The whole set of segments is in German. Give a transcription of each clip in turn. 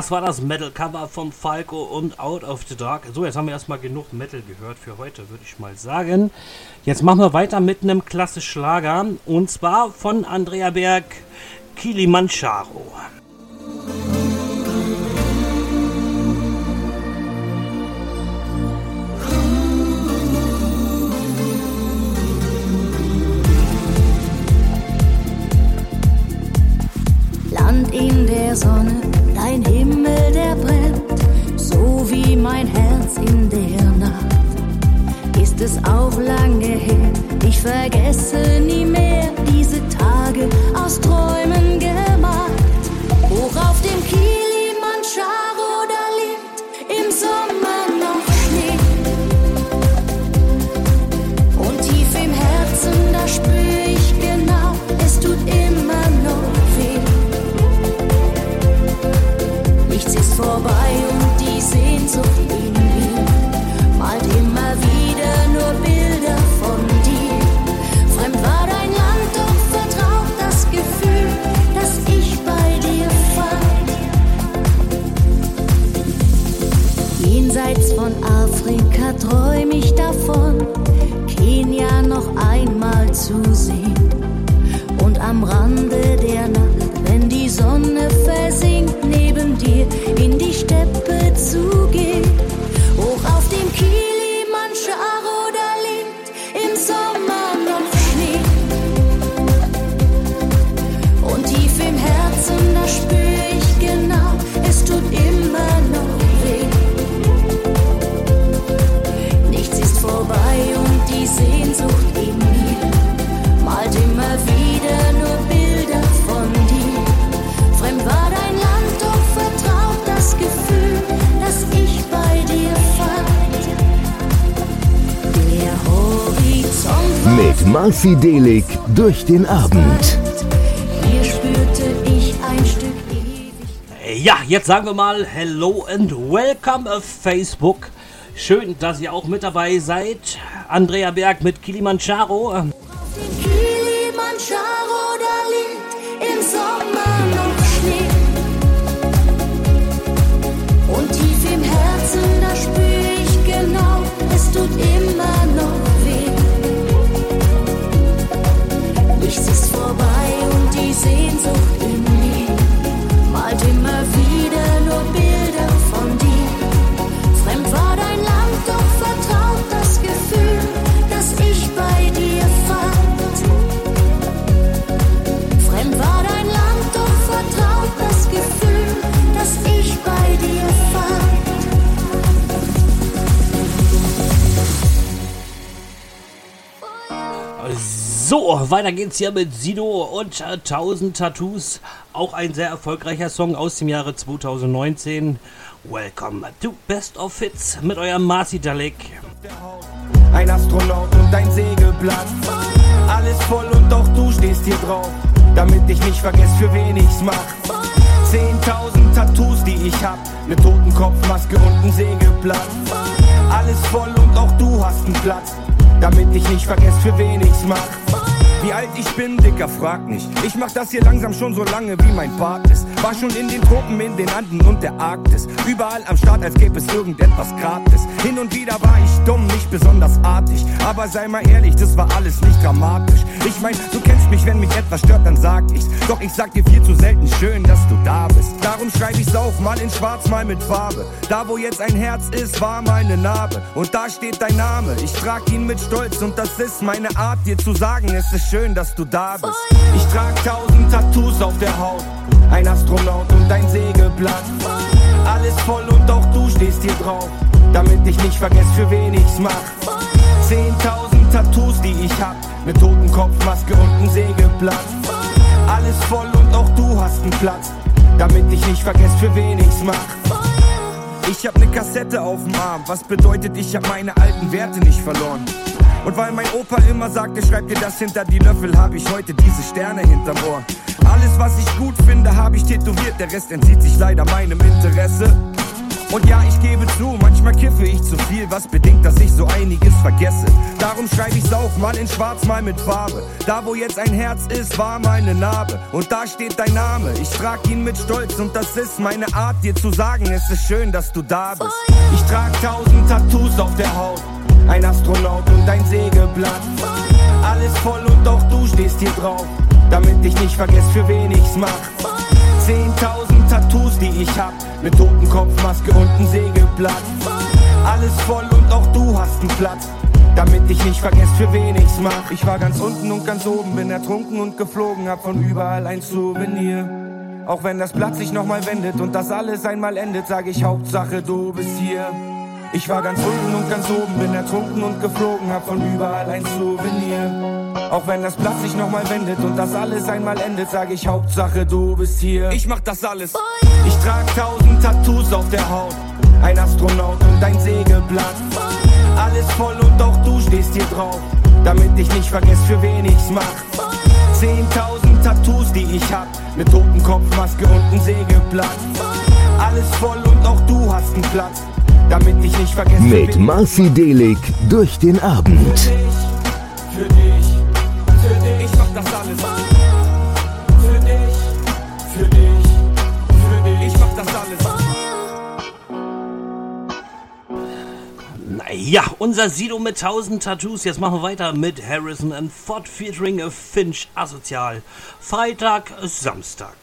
Das war das Metal-Cover von Falco und Out of the Dark. So, jetzt haben wir erstmal genug Metal gehört für heute, würde ich mal sagen. Jetzt machen wir weiter mit einem klassischen Schlager und zwar von Andrea Berg Kilimanjaro. Land in der Sonne, Himmel, der brennt, so wie mein Herz in der Nacht. Ist es auch lange her, ich vergesse nie mehr diese Tage aus Träumen gemacht. Hoch auf dem Kilimanjaro, Afrika träum ich davon, Kenia noch einmal zu sehen. Und am Rande der Nacht, wenn die Sonne versinkt, neben dir in die Steppe zu gehen. Hoch auf dem Kilimanjaro, da liegt im Sommer noch Schnee. Und tief im Herzen, da spür Sehnsucht in mir malt immer wieder nur Bilder von dir. Fremd war dein Land, doch vertraut das Gefühl, dass ich bei dir fand. Der Horizont Mit Marci durch den Abend. hier spürte ich ein Stück ewig. Ja, jetzt sagen wir mal Hello and Welcome auf Facebook. Schön, dass ihr auch mit dabei seid. Andrea Berg mit Kilimanjaro. So, weiter geht's hier mit Sido und äh, 1000 Tattoos. Auch ein sehr erfolgreicher Song aus dem Jahre 2019. Welcome to Best of Hits mit eurem Marci Dalek. Ein Astronaut und ein Segelblatt. Alles voll und auch du stehst hier drauf. Damit ich nicht vergesse, für wen ich's mach. 10.000 Tattoos, die ich hab. Ne Totenkopfmaske und ein Sägeblatt. Alles voll und auch du hast einen Platz. Damit ich nicht vergesse, für wen ich's mach. Wie alt ich bin, Dicker, frag nicht. Ich mach das hier langsam schon so lange, wie mein Bart ist. War schon in den Tropen, in den Anden und der Arktis. Überall am Start, als gäbe es irgendetwas gratis. Hin und wieder war ich dumm, nicht besonders artig. Aber sei mal ehrlich, das war alles nicht dramatisch. Ich mein, du kennst mich, wenn mich etwas stört, dann sag ich's. Doch ich sag dir viel zu selten schön, dass du da bist. Darum schreib ich's auf, mal in schwarz, mal mit Farbe. Da, wo jetzt ein Herz ist, war meine Narbe. Und da steht dein Name. Ich trag ihn mit Stolz und das ist meine Art, dir zu sagen, es ist schön, dass du da bist. Ich trag tausend Tattoos auf der Haut. Ein Astronaut und ein Sägeblatt. Alles voll und auch du stehst hier drauf. Damit ich nicht vergesse, für wen ich's mach. 10.000 Tattoos, die ich hab. Ne Totenkopfmaske und ein Sägeblatt. Alles voll und auch du hast einen Platz. Damit ich nicht vergesse, für wen ich's mach. Ich hab ne Kassette auf dem Arm, was bedeutet, ich hab meine alten Werte nicht verloren. Und weil mein Opa immer sagte, schreib dir das hinter die Löffel, hab ich heute diese Sterne hinterm Ohr. Alles, was ich gut finde, hab ich tätowiert, der Rest entzieht sich leider meinem Interesse. Und ja, ich gebe zu, manchmal kiffe ich zu viel, was bedingt, dass ich so einiges vergesse. Darum schreibe ich's auf, mal in schwarz, mal mit Farbe. Da wo jetzt ein Herz ist, war meine Narbe. Und da steht dein Name, ich trag ihn mit Stolz. Und das ist meine Art, dir zu sagen, es ist schön, dass du da bist. Ich trag tausend Tattoos auf der Haut, ein Astronaut und ein Sägeblatt. Alles voll und auch du stehst hier drauf, damit ich nicht vergess, für wen ich's mach. Zehntausend Tattoos, die ich hab, mit Totenkopfmaske und ein Sägeblatt. Alles voll und auch du hast einen Platz. Damit ich nicht vergess, für wen ich's mach. Ich war ganz unten und ganz oben, bin ertrunken und geflogen, hab von überall ein Souvenir. Auch wenn das Blatt sich nochmal wendet und das alles einmal endet, sag ich Hauptsache du bist hier. Ich war ganz unten und ganz oben, bin ertrunken und geflogen, hab von überall ein Souvenir. Auch wenn das Blatt sich nochmal wendet und das alles einmal endet, sag ich Hauptsache du bist hier. Ich mach das alles. Ich trag tausend Tattoos auf der Haut, ein Astronaut und ein Sägeblatt. Alles voll und auch du stehst hier drauf, damit ich nicht vergess, für wen ich's mach. Zehntausend Tattoos, die ich hab, mit Totenkopfmaske und ein Sägeblatt. Alles voll und auch du hast einen Platz damit ich nicht vergesse. Mit Marci Delig durch den Abend. Für dich, für dich, für dich, ich mach das alles. Für dich, für dich, für dich, ich mach das alles. Naja, unser Sido mit 1000 Tattoos. Jetzt machen wir weiter mit Harrison and Ford featuring Finch Asozial. Freitag, Samstag.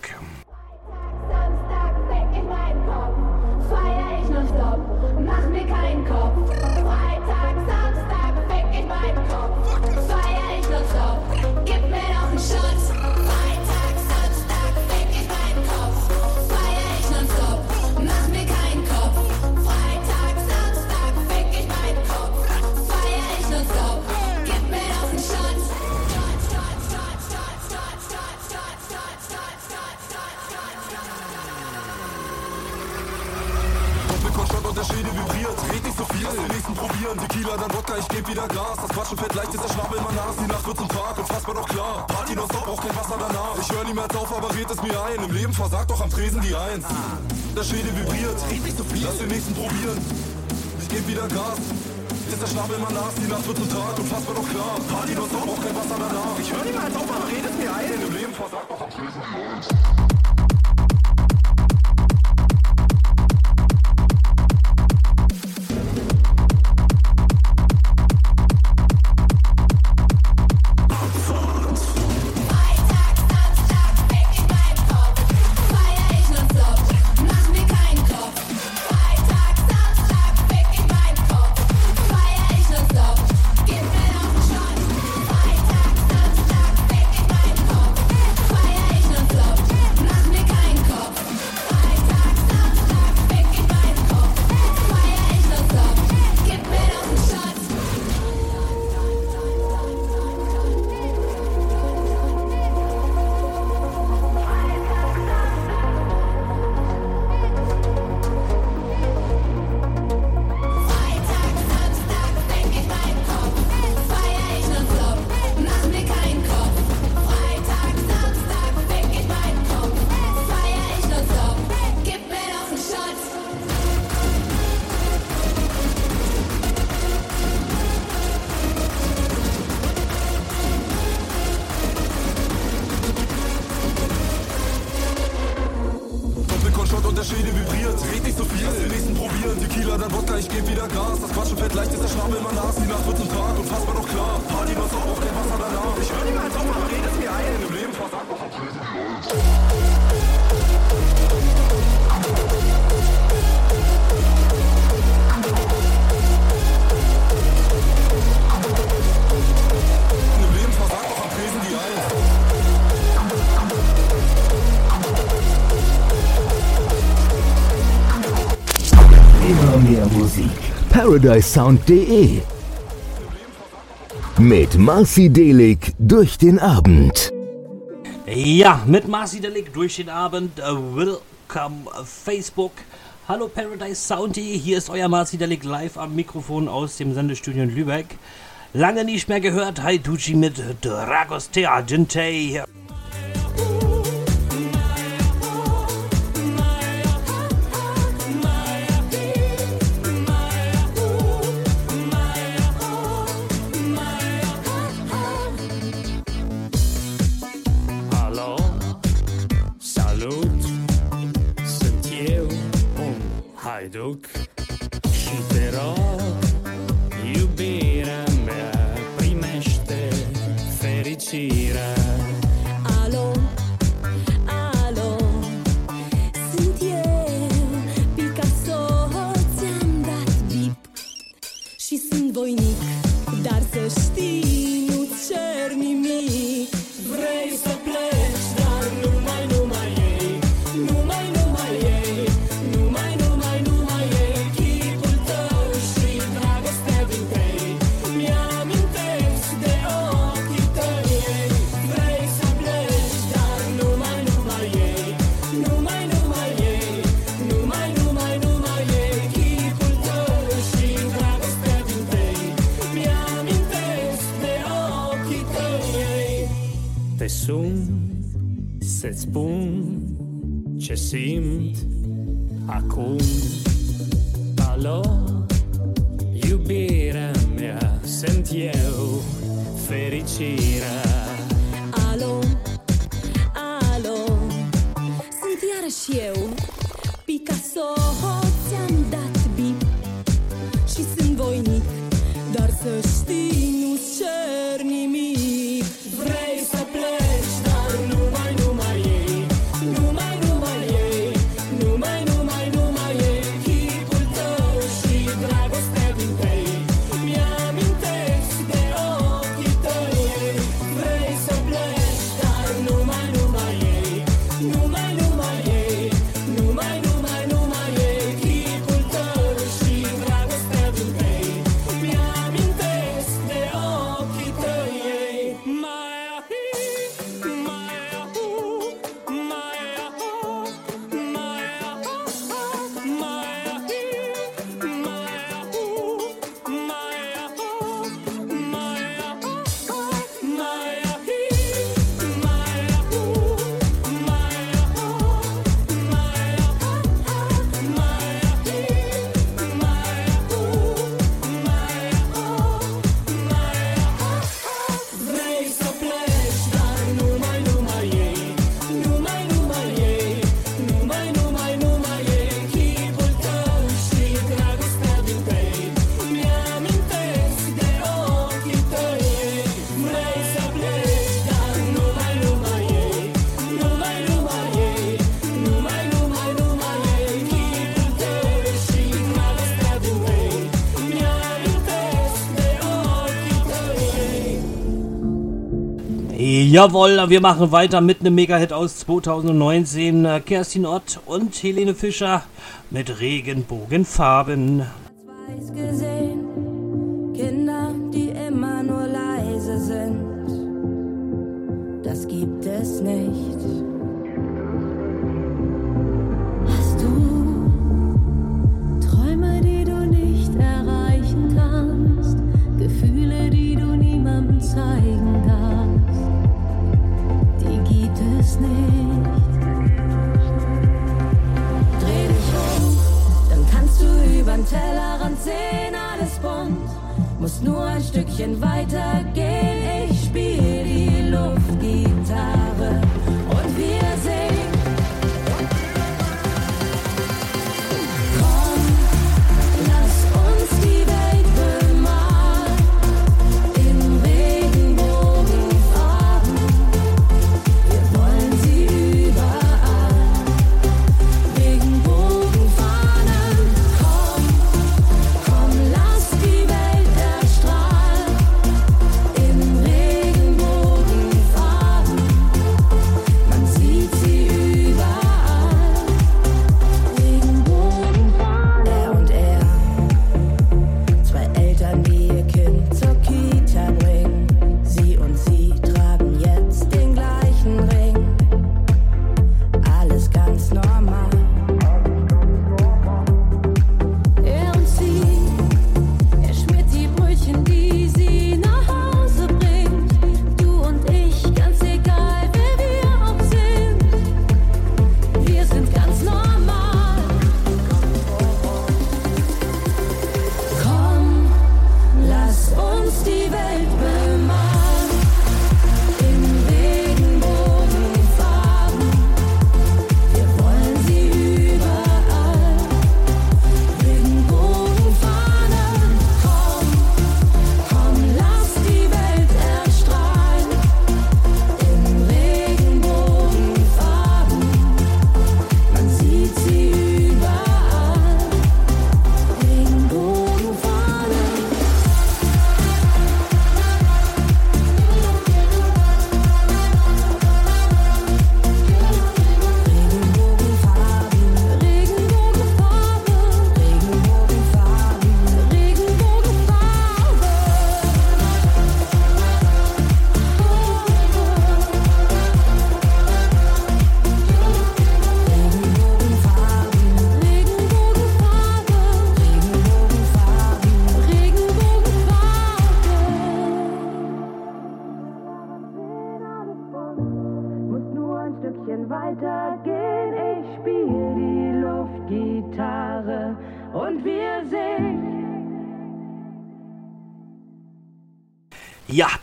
Ich geb wieder Gas. Das Quatschen fällt leicht, ist der Schnabel immer Nas. Die Nacht wird zum Tag, unfassbar doch klar. Party noch so, braucht kein Wasser danach. Ich hör niemals auf, aber red es mir ein. Im Leben versagt doch am Tresen die Eins. Der Schädel vibriert, lass den nächsten probieren. Ich geb wieder Gas. Ist der Schnabel immer Nas, die Nacht wird zum Tag, unfassbar doch klar. Party noch so, braucht kein Wasser danach. Ich hör niemals auf, aber red es mir ein. Im Leben versagt doch am Tresen die Eins. paradisesound.de mit Marci Delig durch den Abend. Ja, mit Marci Delig durch den Abend. Uh, welcome uh, Facebook. Hallo Paradise Sound.de, hier ist euer Marci Delig live am Mikrofon aus dem Sendestudio in Lübeck. Lange nicht mehr gehört, Hi Ducci mit Dragos Teagente. să-ți spun ce simt acum. Alo? Jawohl, wir machen weiter mit einem Mega-Hit aus 2019. Äh, Kerstin Ott und Helene Fischer mit Regenbogenfarben.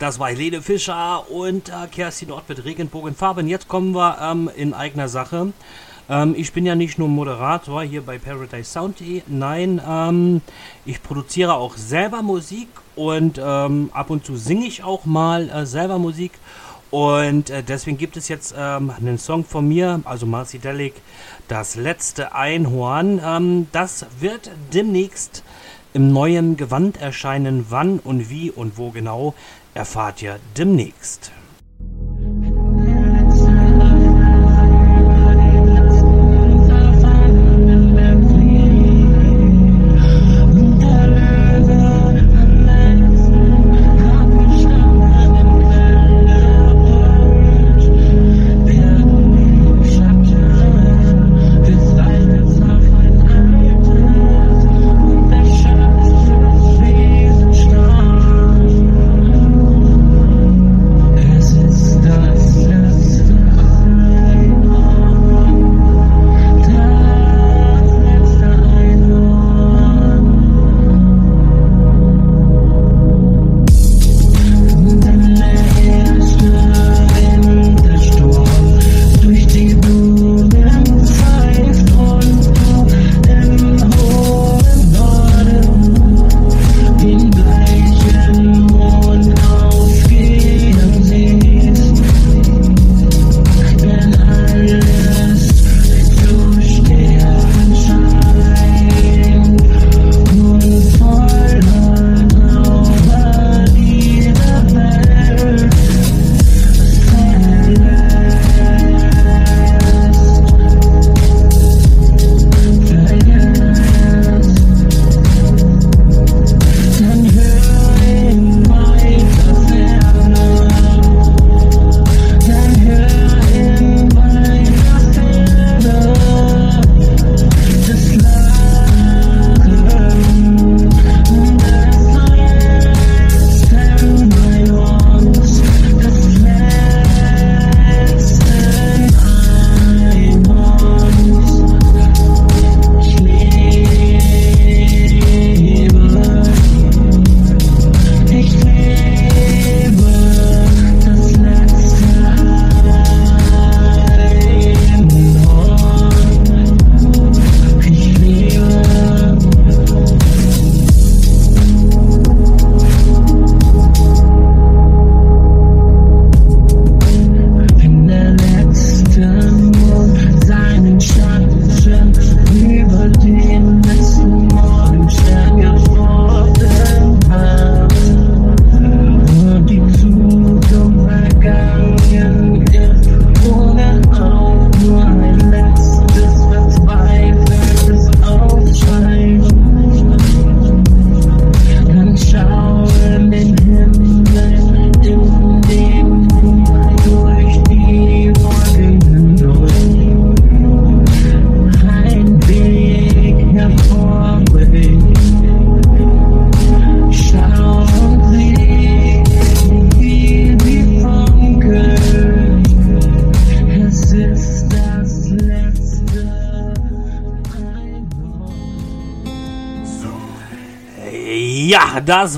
Das war Helene Fischer und äh, Kerstin Ort mit Regenbogenfarben. Jetzt kommen wir ähm, in eigener Sache. Ähm, ich bin ja nicht nur Moderator hier bei Paradise Sound. Nein, ähm, ich produziere auch selber Musik und ähm, ab und zu singe ich auch mal äh, selber Musik. Und äh, deswegen gibt es jetzt ähm, einen Song von mir, also Marcy Delic, Das letzte Einhorn. Ähm, das wird demnächst im neuen Gewand erscheinen. Wann und wie und wo genau erfahrt ihr demnächst.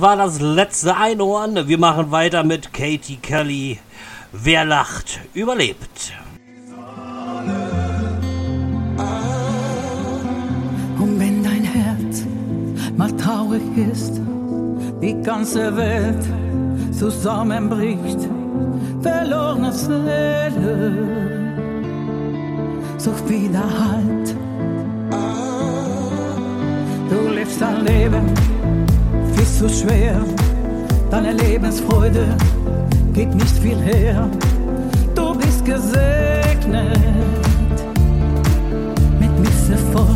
War das letzte Einhorn. Wir machen weiter mit Katie Kelly. Wer lacht, überlebt. Und wenn dein Herz mal traurig ist, die ganze Welt zusammenbricht, verlorene Seele, such wieder Halt. Zu schwer, deine Lebensfreude gibt nicht viel her. Du bist gesegnet mit Misserfolg.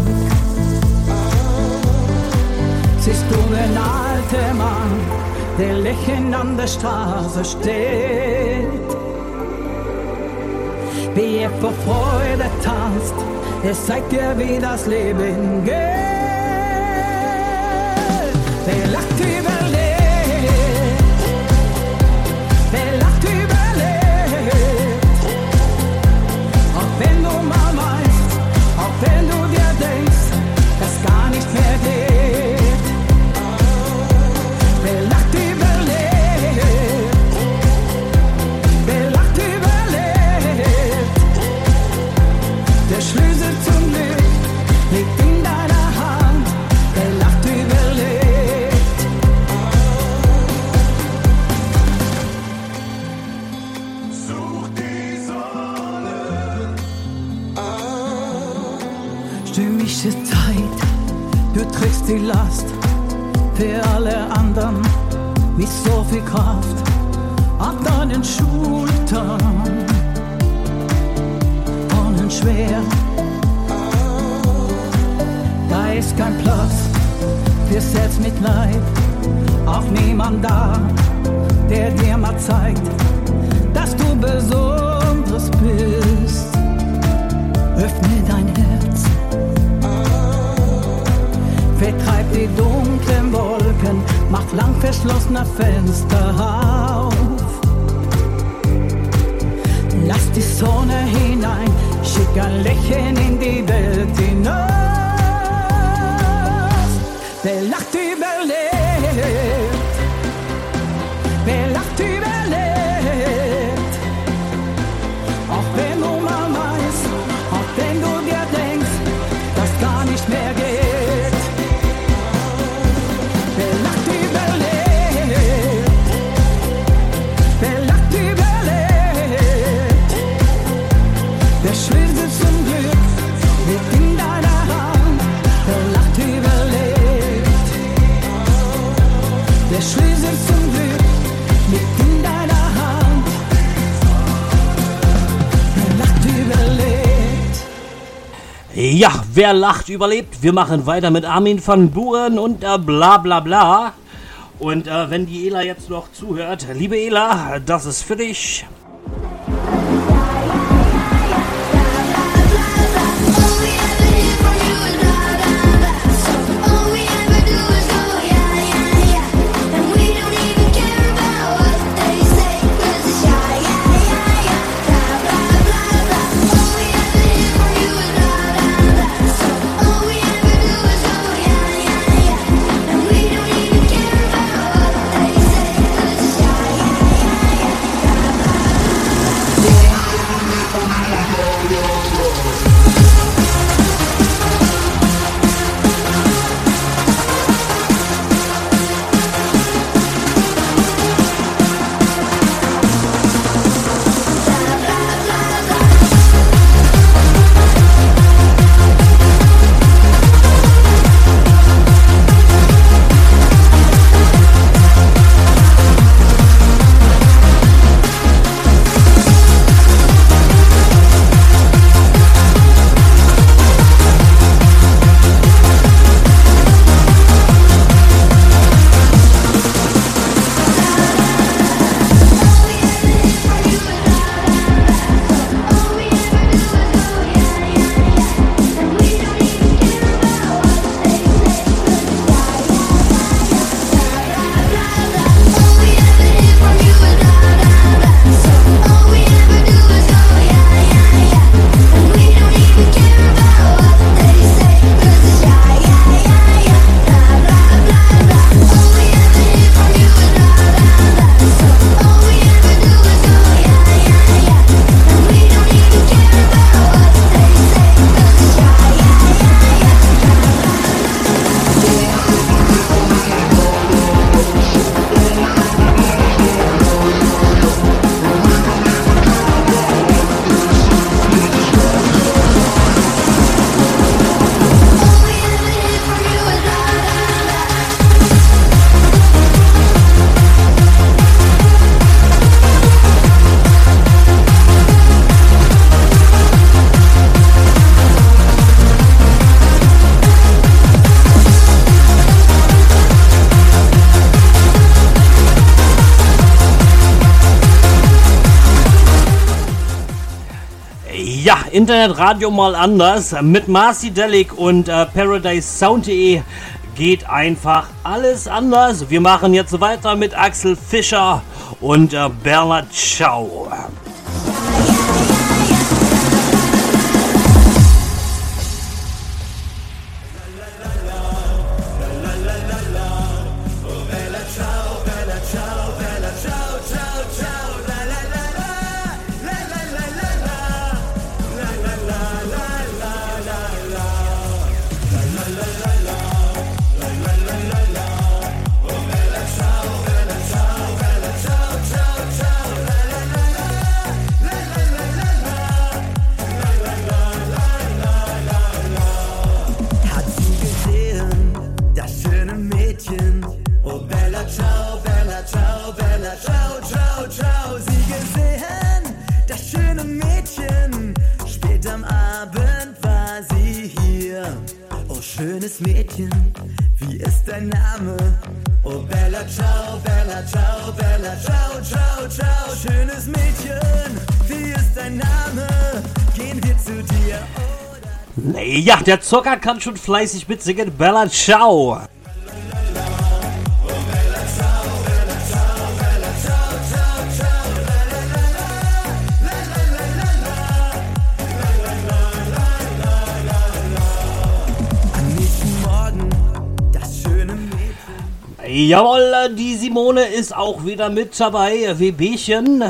Siehst du den alten Mann, der lächelnd an der Straße steht? Wie er vor Freude tanzt, er zeigt dir, wie das Leben geht. Wer lacht überlebt, Selbstmitleid, auch niemand da, der dir mal zeigt, dass du besonders bist. Öffne dein Herz, vertreib die dunklen Wolken, mach lang verschlossene Fenster auf. Lass die Sonne hinein, schick ein Lächeln in die Welt hinaus. Wer lacht überlebt, Ja, wer lacht, überlebt. Wir machen weiter mit Armin van Buren und äh, bla bla bla. Und äh, wenn die Ela jetzt noch zuhört, liebe Ela, das ist für dich. Internetradio mal anders. Mit Marcy Delic und äh, ParadiseSound.de geht einfach alles anders. Wir machen jetzt weiter mit Axel Fischer und äh, Bernhard Schau. Ja, der Zocker kann schon fleißig mitsingen. Bella Ciao. Jawohl, die Simone ist auch wieder mit dabei. Wehbchen.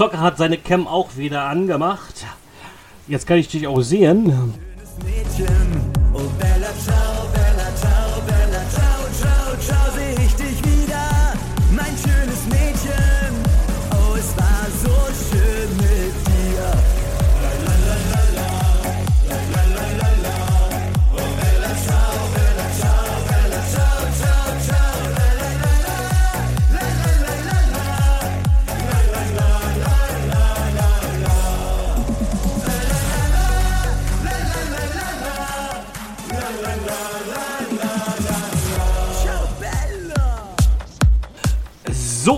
Zocker hat seine Cam auch wieder angemacht. Jetzt kann ich dich auch sehen.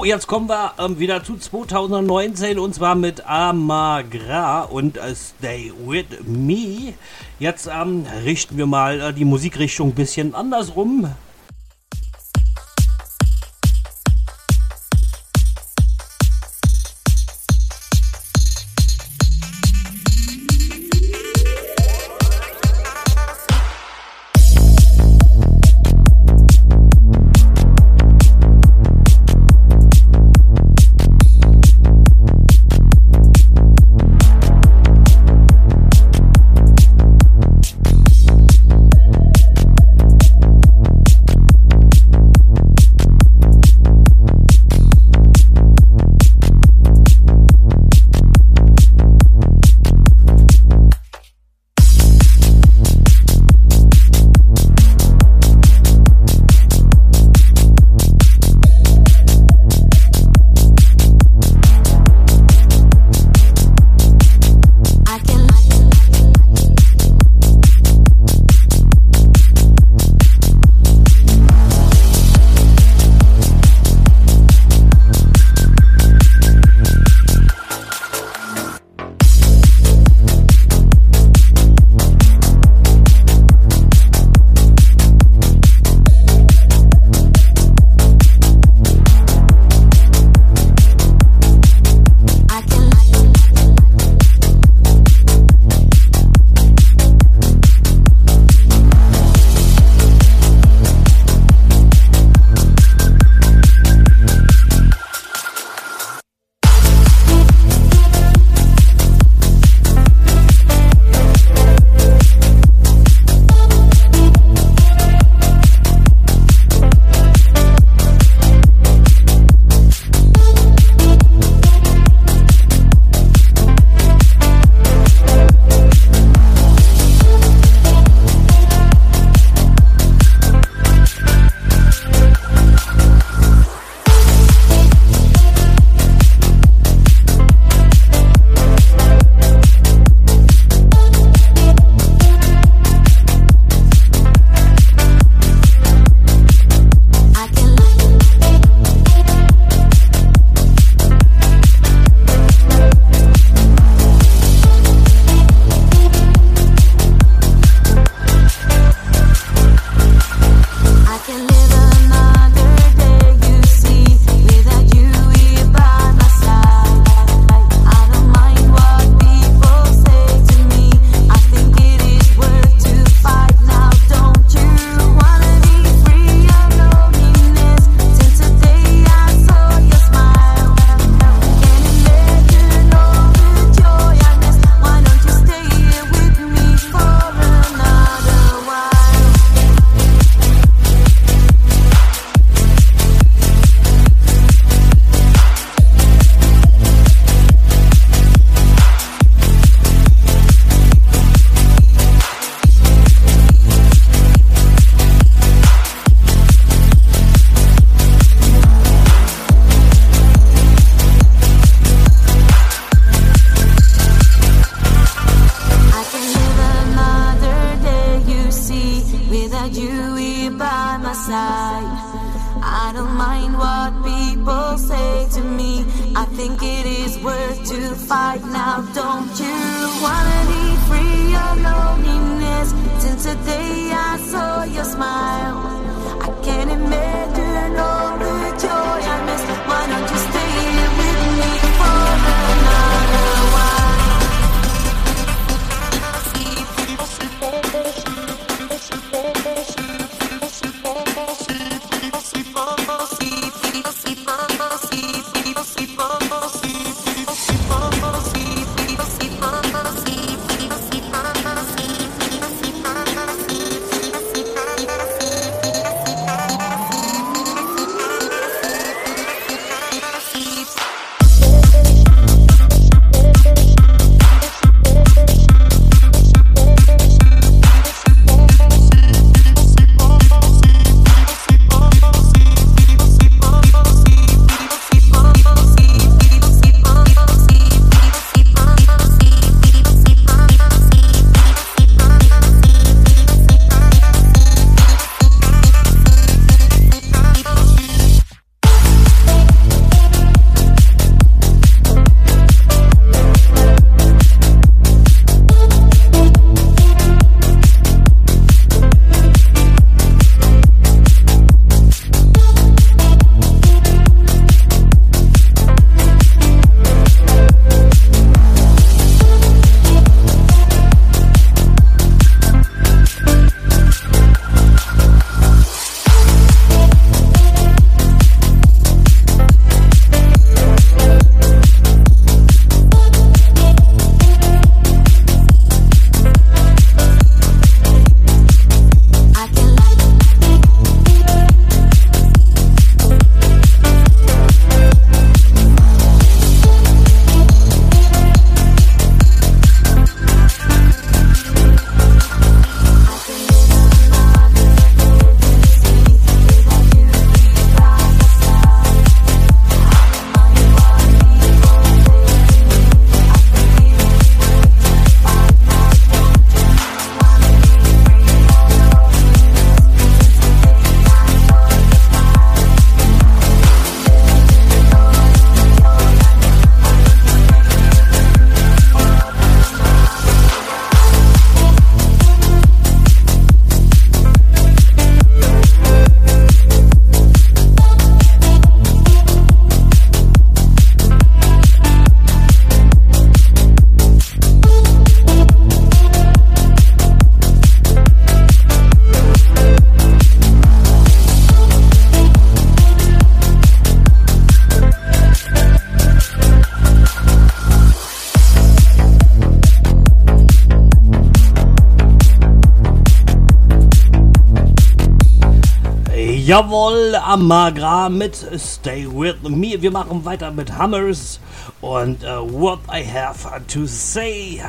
Jetzt kommen wir ähm, wieder zu 2019 und zwar mit Amagra und äh, Stay With Me. Jetzt ähm, richten wir mal äh, die Musikrichtung ein bisschen andersrum. Jawohl, Amagra mit Stay With Me. Wir machen weiter mit Hammers und uh, What I Have to Say.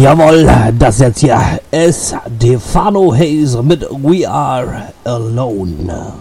Jawohl, das jetzt hier ist Stefano Hayes mit We Are Alone.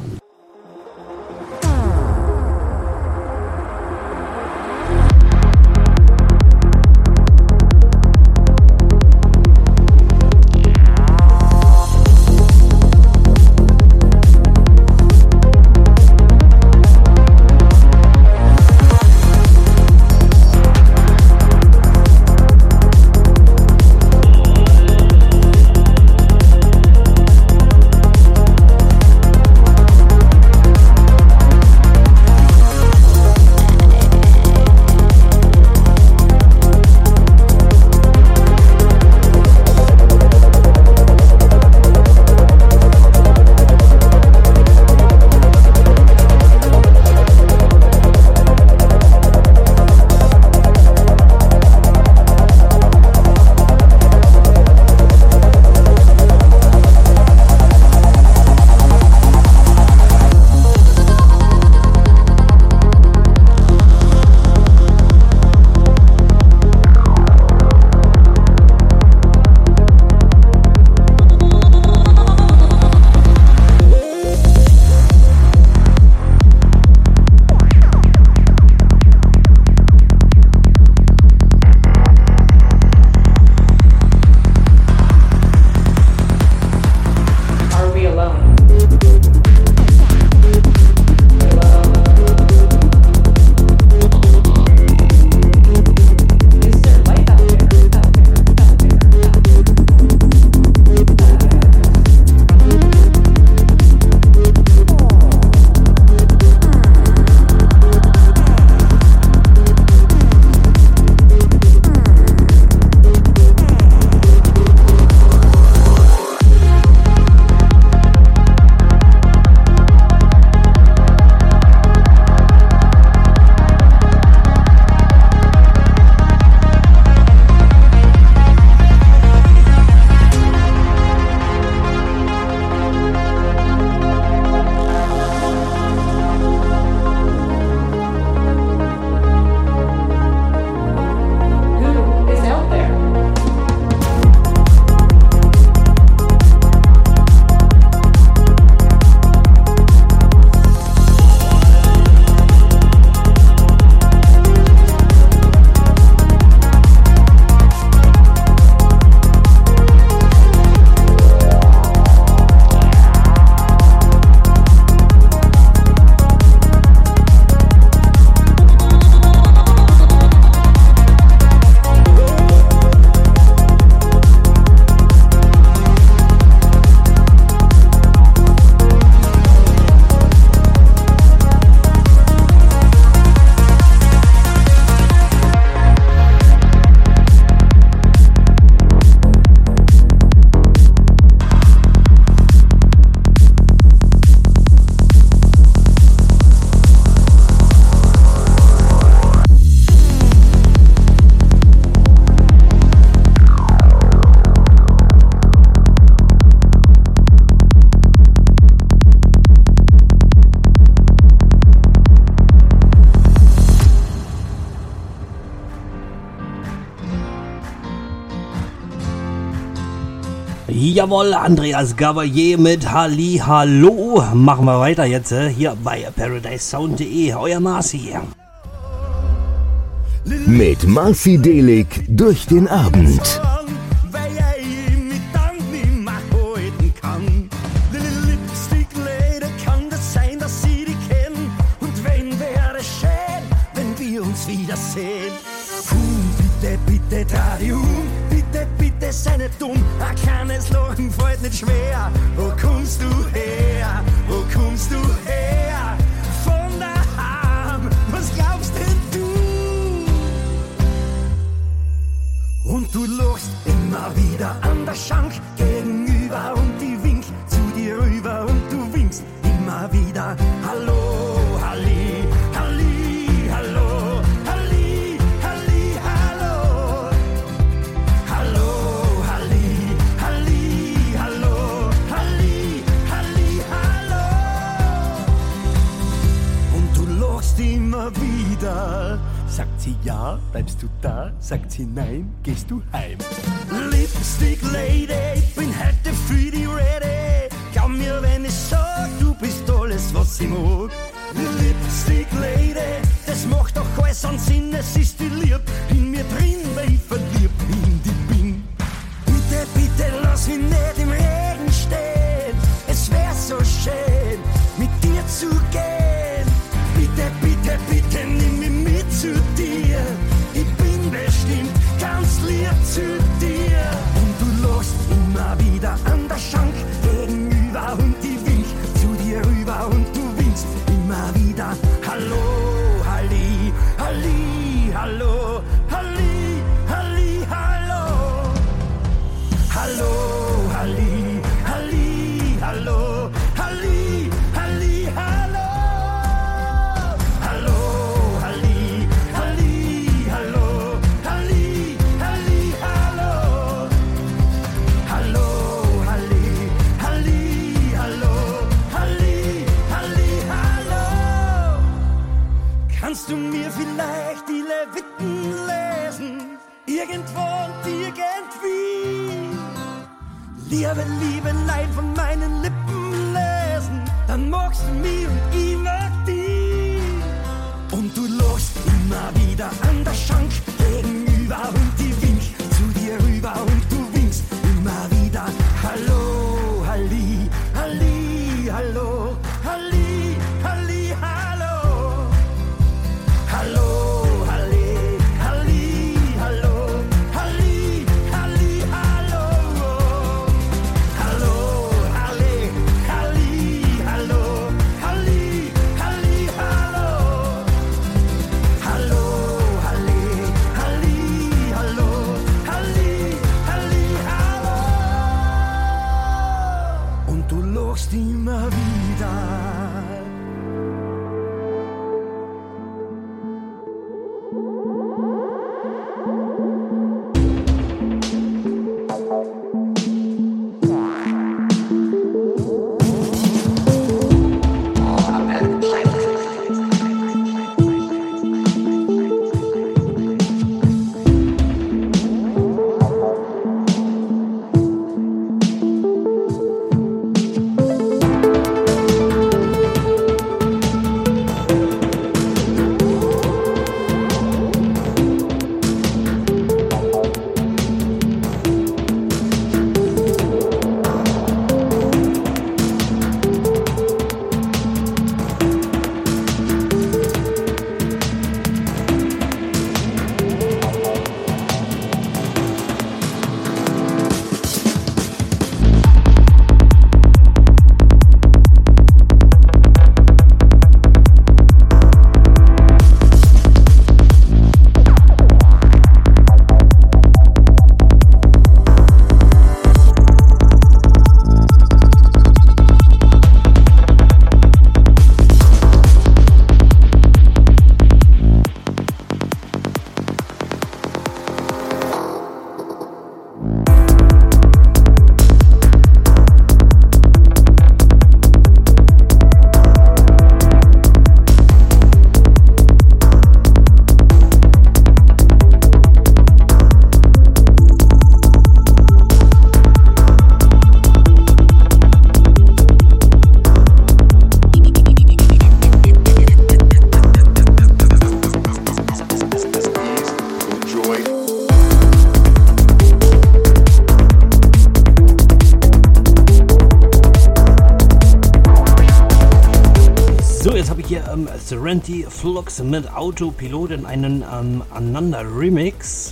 Jawohl, Andreas Gavalier mit Halli Hallo. Machen wir weiter jetzt äh, hier bei ParadiseSound.de. Euer Marci. Mit Marci Delik durch den Abend. ich sag, du bist alles, was ich mag. Lipstick Lady, das macht doch alles an Sinn, es ist Liebe, Liebe, Leid von meinen Lippen lesen, dann magst du mir und ihm Flux mit Autopilot in einen ähm, Ananda Remix.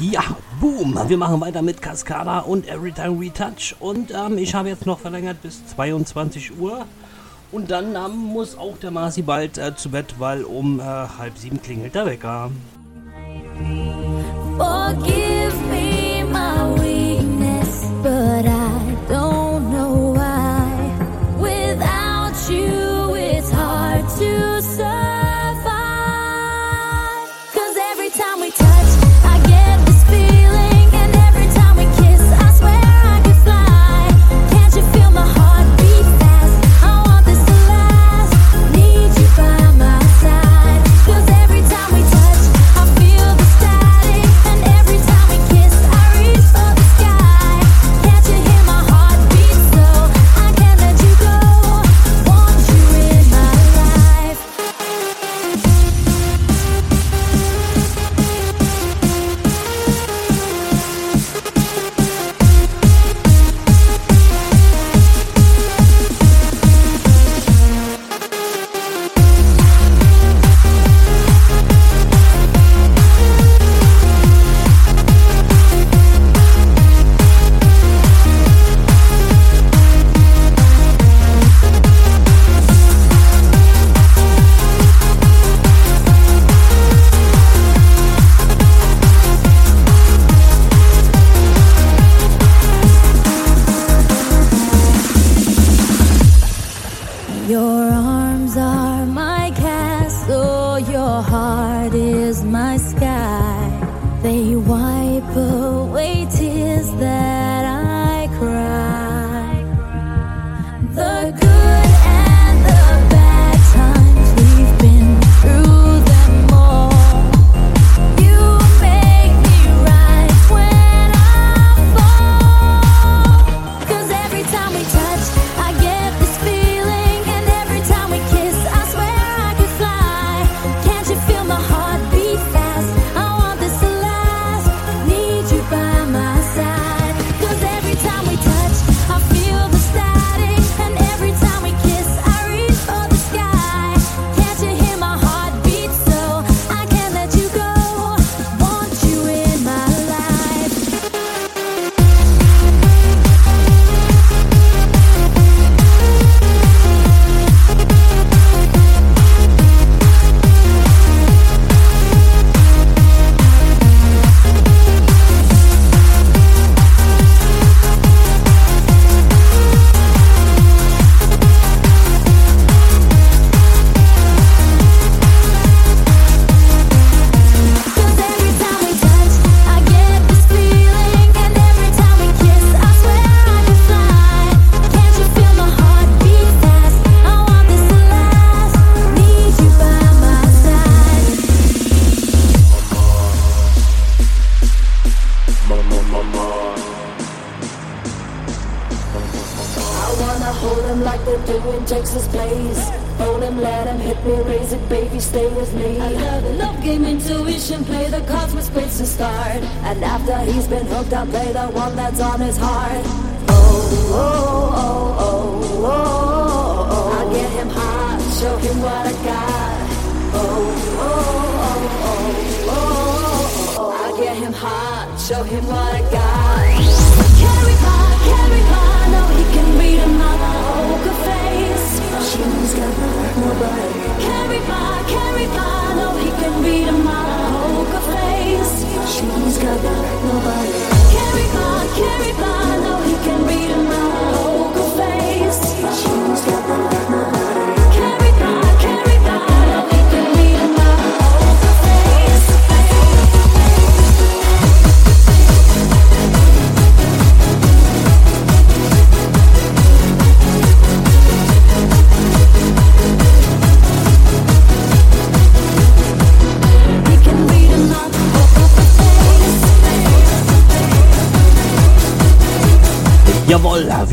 Ja, boom. Wir machen weiter mit Cascada und Everytime Retouch. Und ähm, ich habe jetzt noch verlängert bis 22 Uhr. Und dann ähm, muss auch der Marci bald äh, zu Bett, weil um äh, halb sieben klingelt der Wecker. Forgive me my weakness, but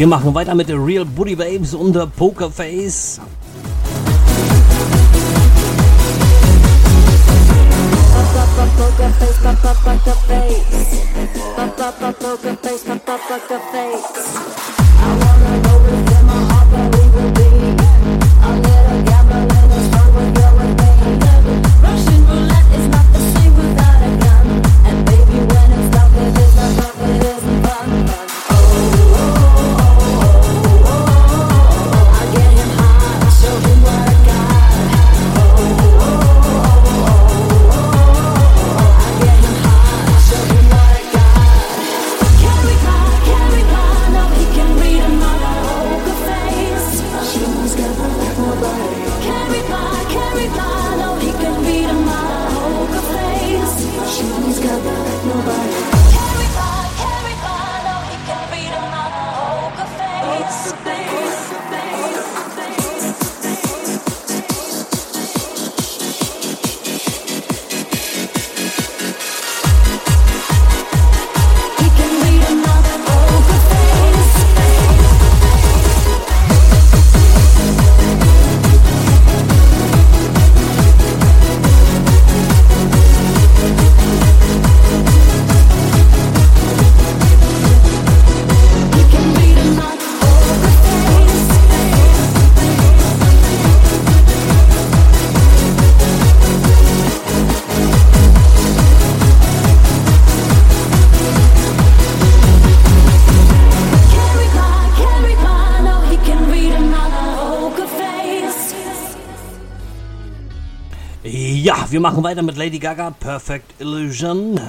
Wir machen weiter mit der Real Booty Babes und der Pokerface. Pokerface, wir machen weiter mit Lady Gaga, Perfect Illusion.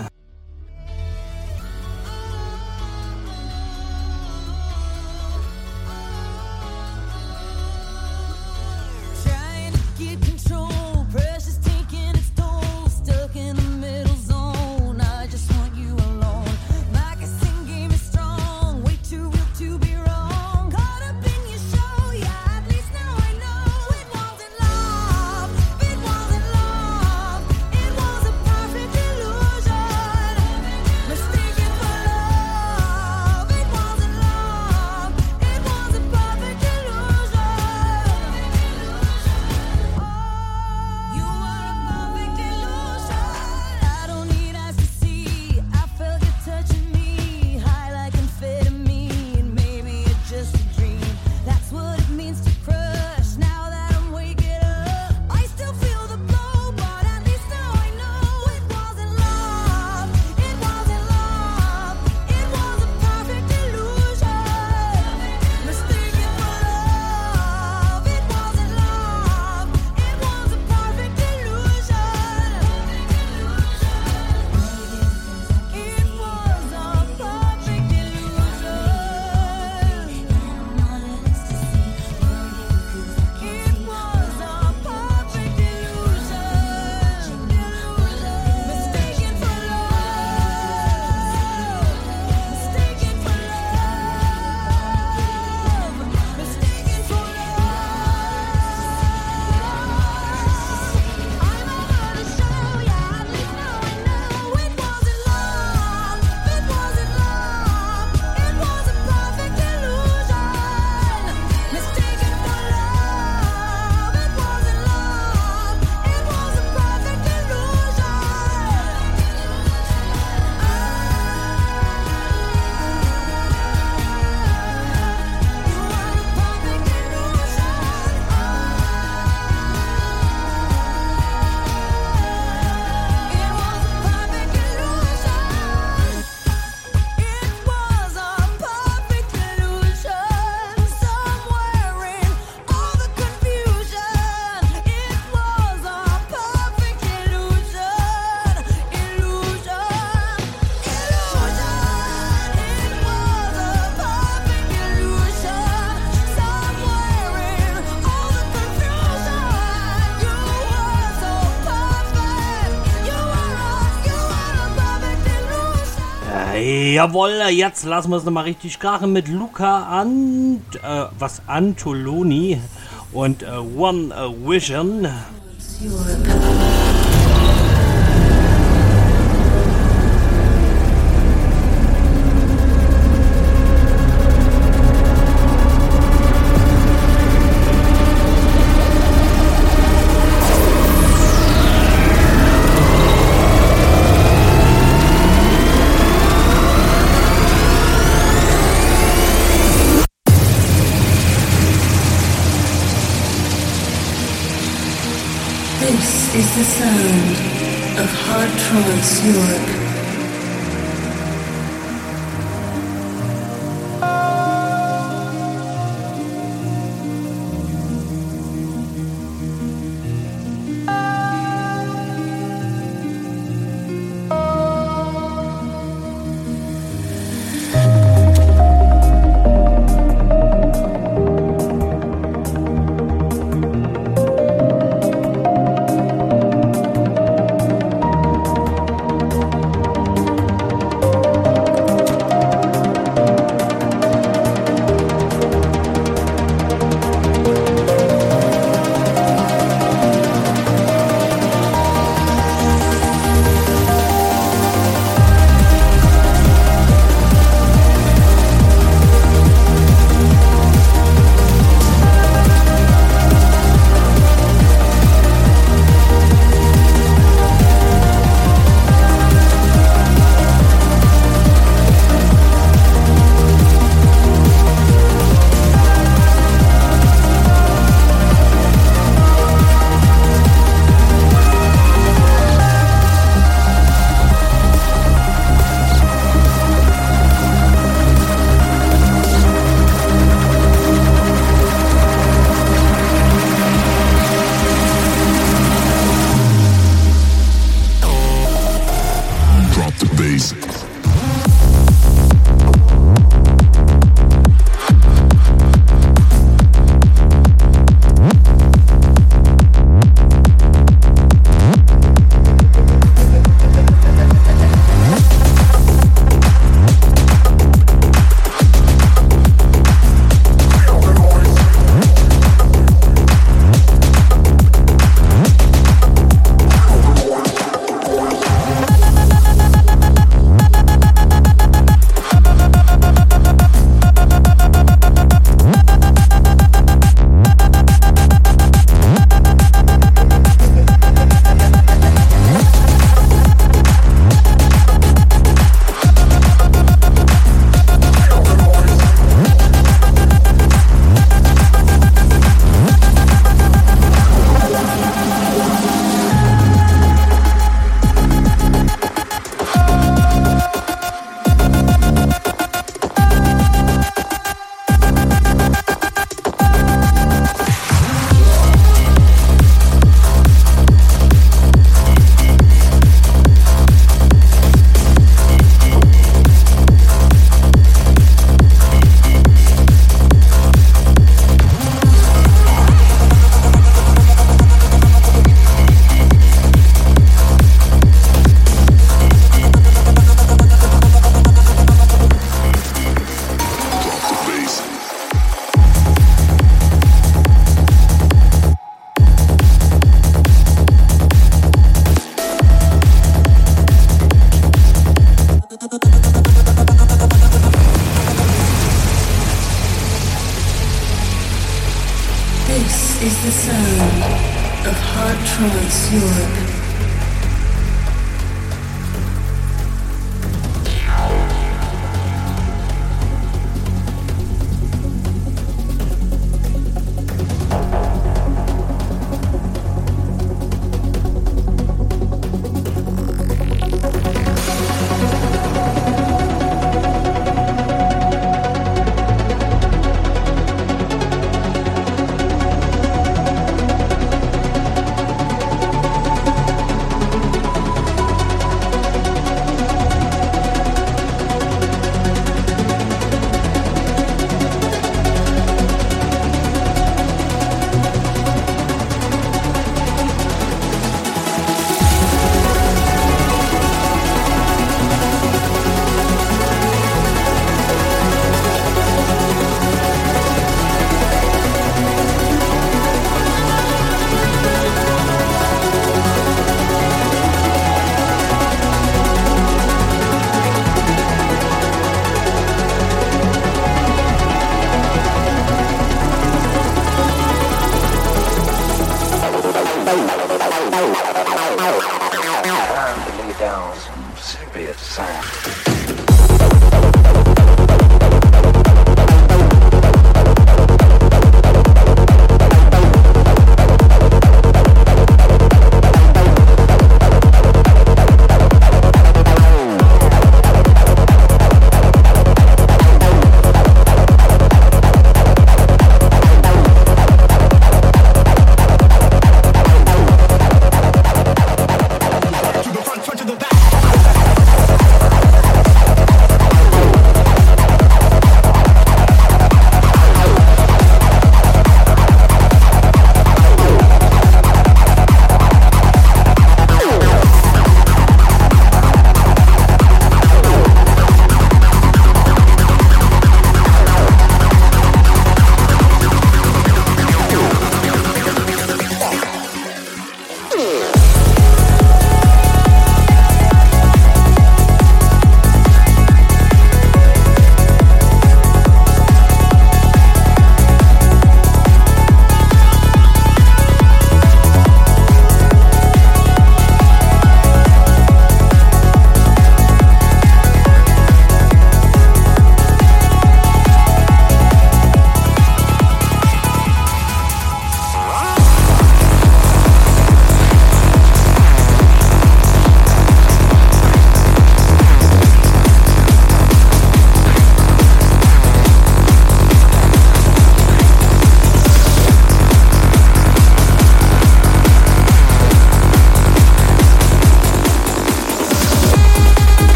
Jawohl, jetzt lassen wir es nochmal richtig krachen mit Luca an, äh, was Antoloni und äh, One Vision. Sound of Hard Trance Europe.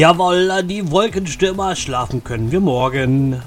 Jawoll, die Wolkenstürmer schlafen können wir morgen.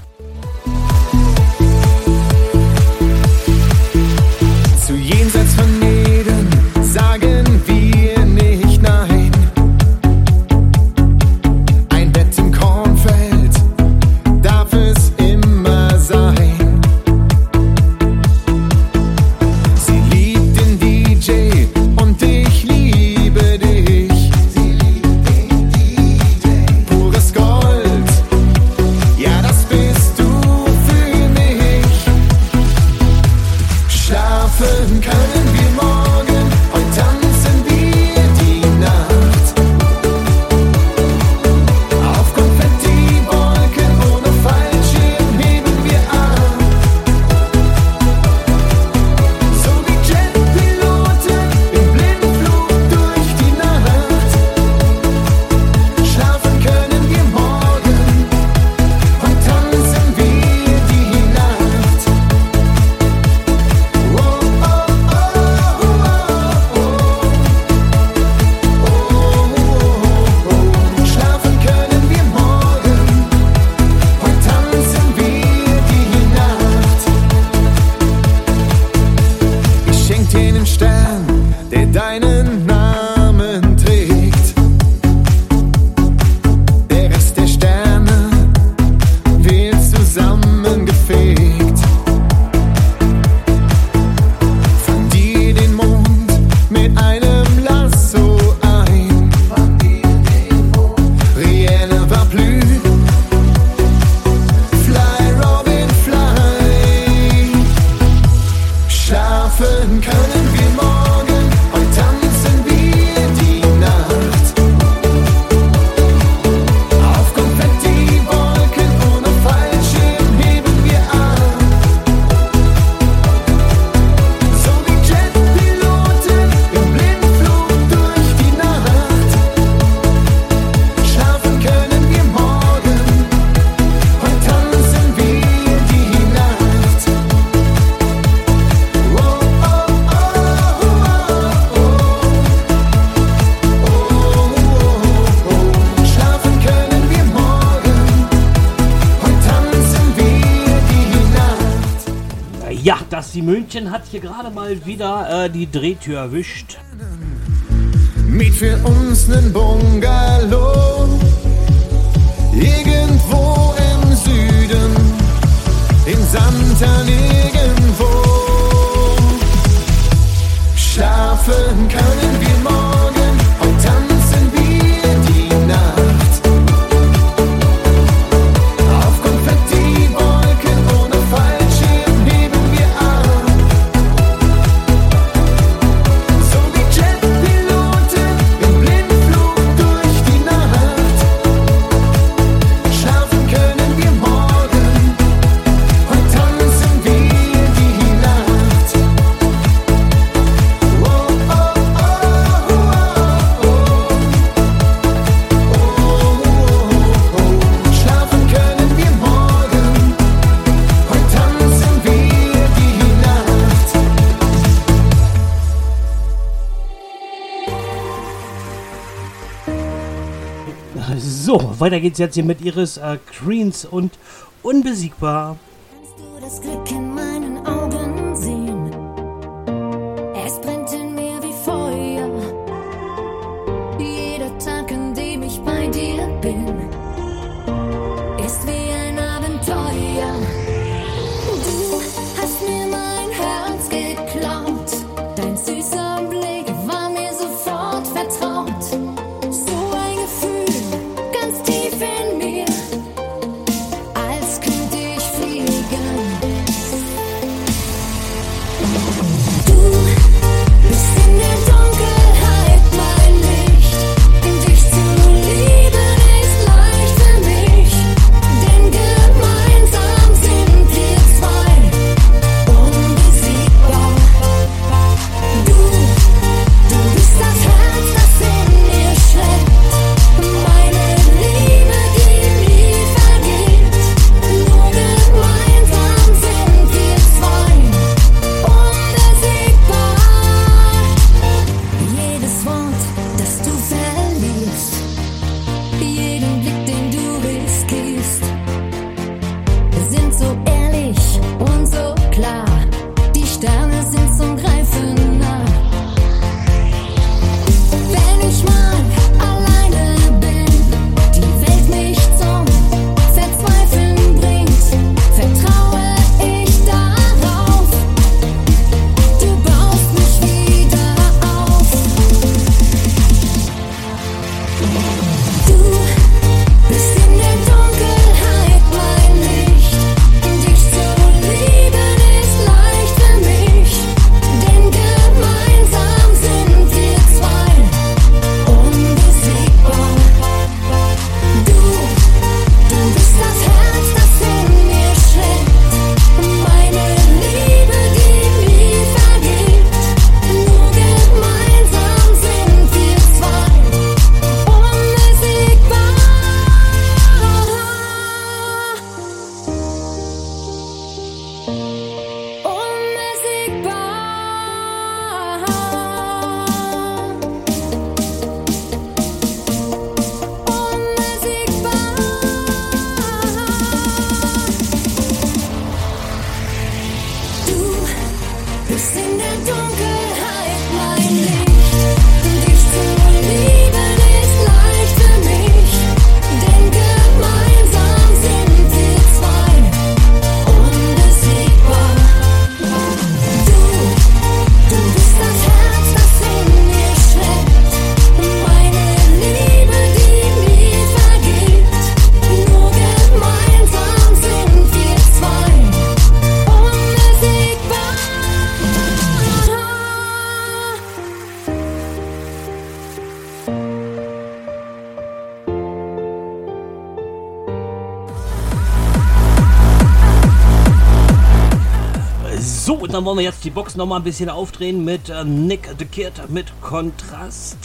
Blümchen hat hier gerade mal wieder äh, die Drehtür erwischt. Miet für uns nen Bungalow. Weiter geht's jetzt hier mit Iris äh, Greens und Unbesiegbar. Kannst du das Glück wollen wir jetzt die Box noch mal ein bisschen aufdrehen mit äh, Nick the Kid mit Kontrast.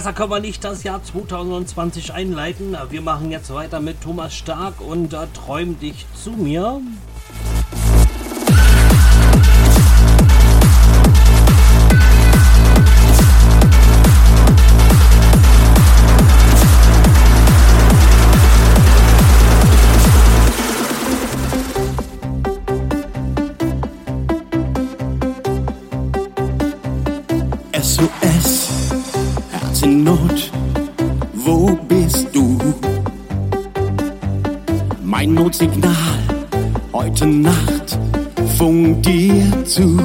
Besser können wir nicht das Jahr 2020 einleiten. Wir machen jetzt weiter mit Thomas Stark und äh, Träum dich zu mir. heute Nacht funk dir zu.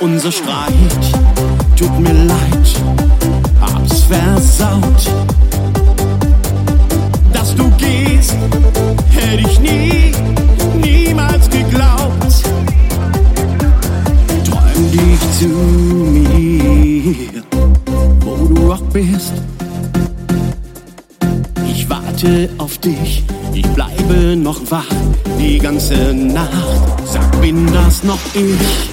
Unser Streit in the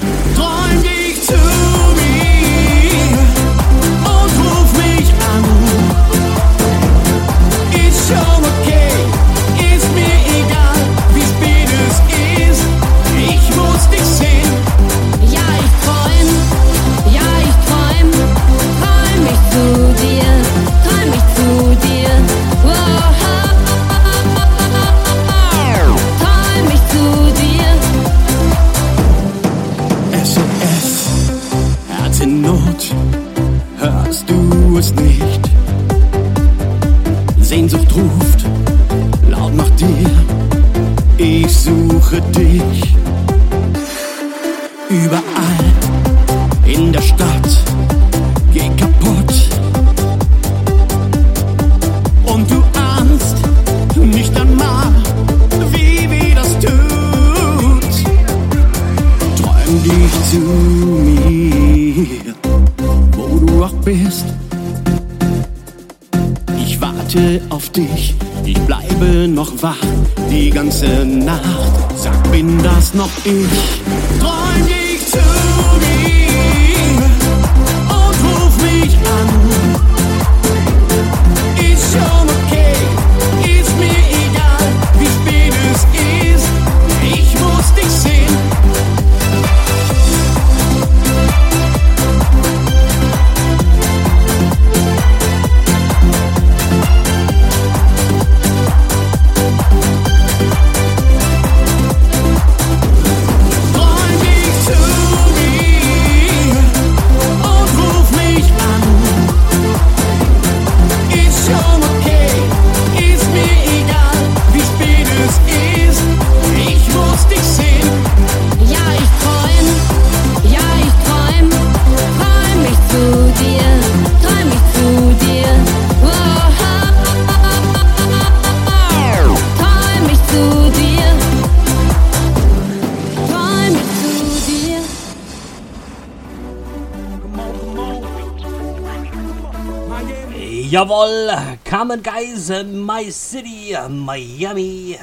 warte auf dich, ich bleibe noch wach die ganze Nacht. Sag, bin das noch ich? Träum dich zu dir und ruf mich an. Yaval, come on, guys, my city, Miami.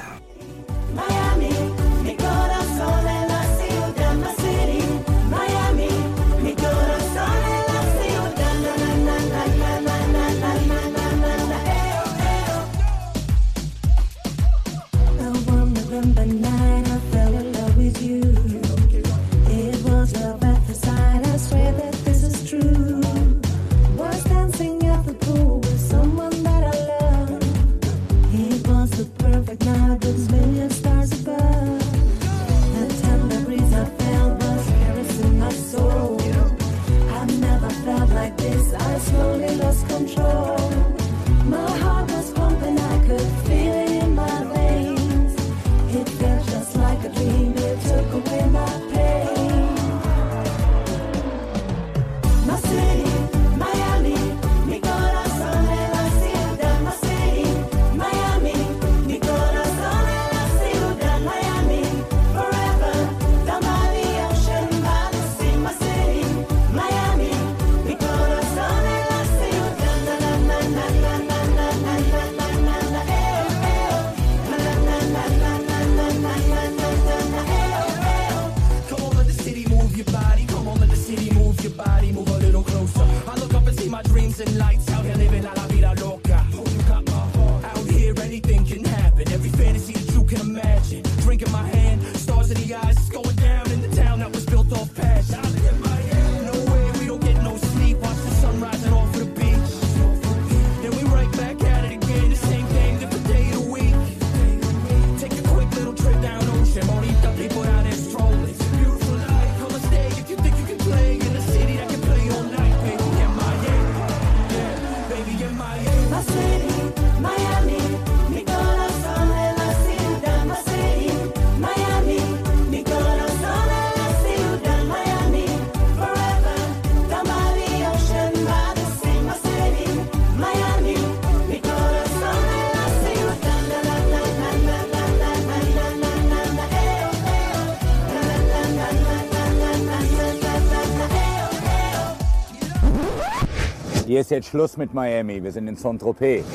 ist jetzt Schluss mit Miami. Wir sind in Saint-Tropez.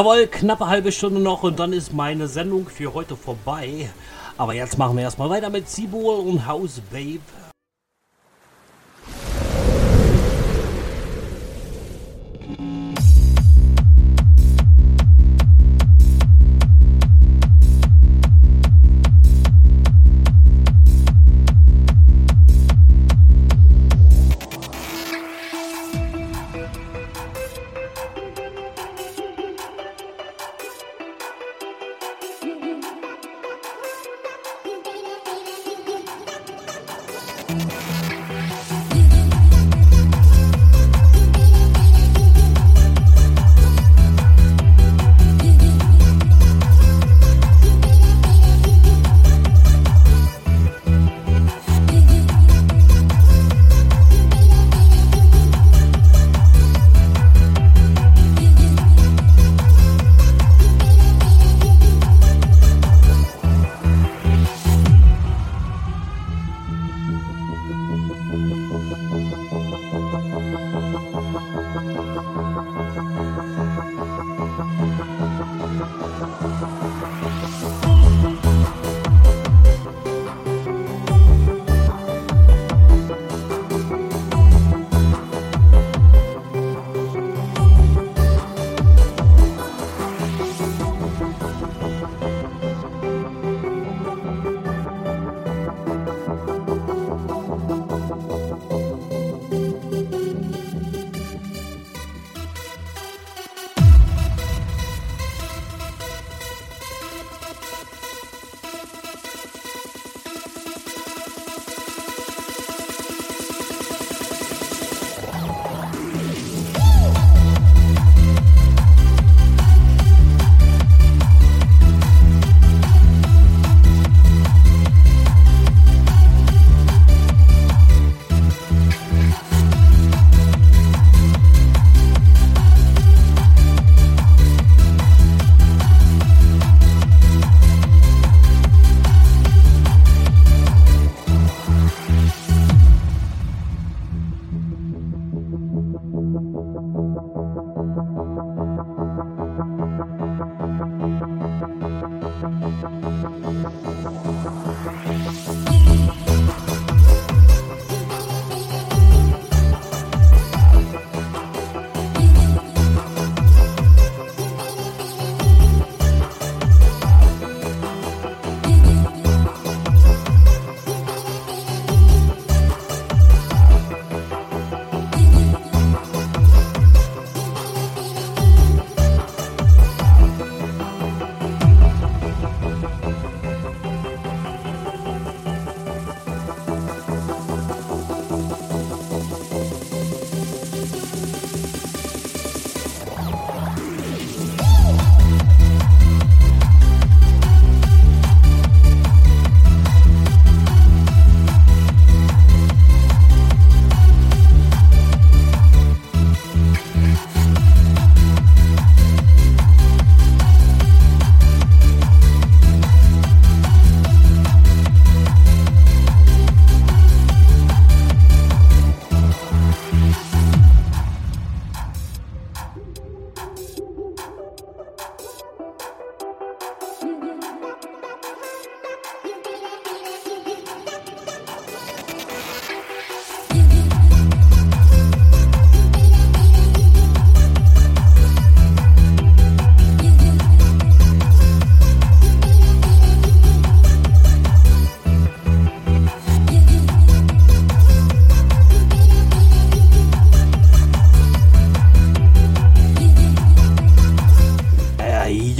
Jawohl, knappe halbe Stunde noch und dann ist meine Sendung für heute vorbei. Aber jetzt machen wir erstmal weiter mit Sibol und House Babe.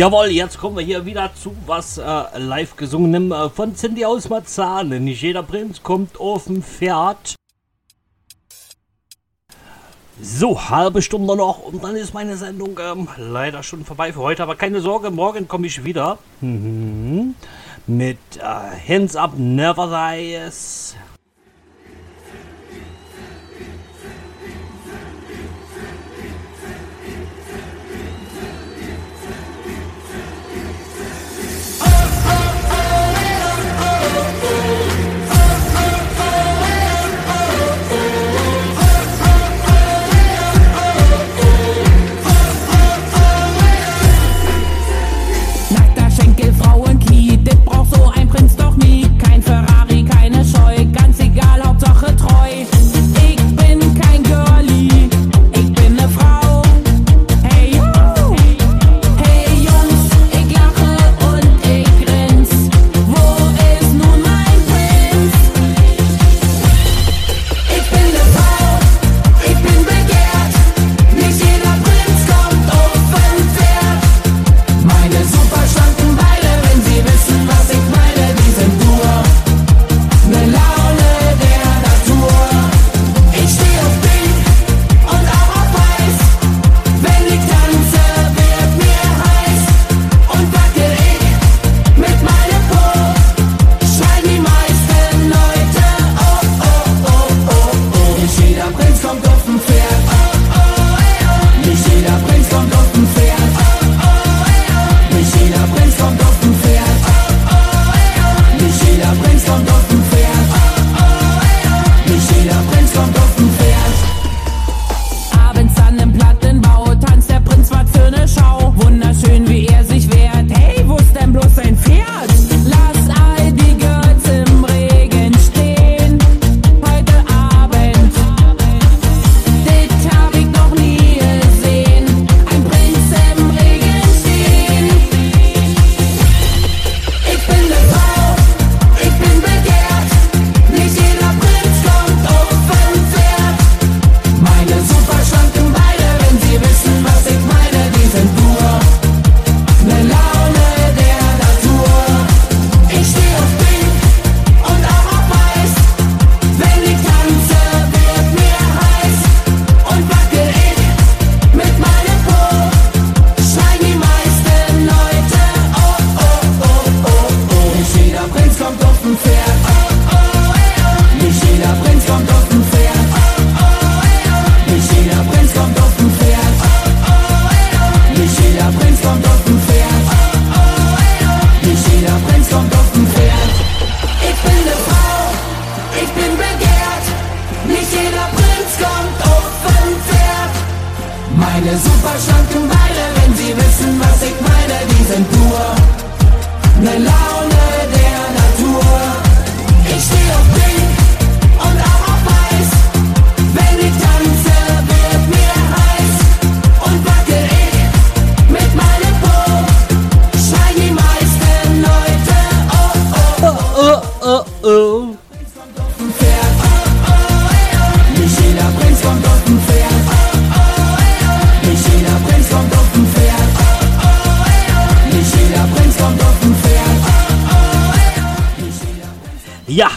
Jawohl, jetzt kommen wir hier wieder zu was äh, live gesungenem äh, von Cindy aus Marzahn. Nicht jeder Prinz kommt auf dem Pferd. So, halbe Stunde noch und dann ist meine Sendung ähm, leider schon vorbei für heute. Aber keine Sorge, morgen komme ich wieder. Mhm. Mit äh, Hands Up Never Dies.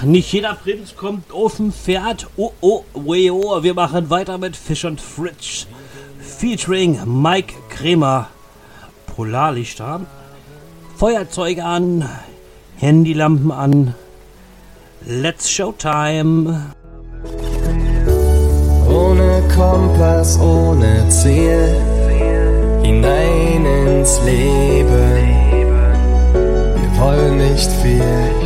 nicht jeder Prinz kommt auf dem Pferd. Oh, oh, we, oh. Wir machen weiter mit Fish und Fritsch. Featuring Mike Kremer. Polarlichter. Feuerzeuge an. Handylampen an. Let's Showtime. Ohne Kompass, ohne Ziel. Hinein ins Leben. Wir wollen nicht viel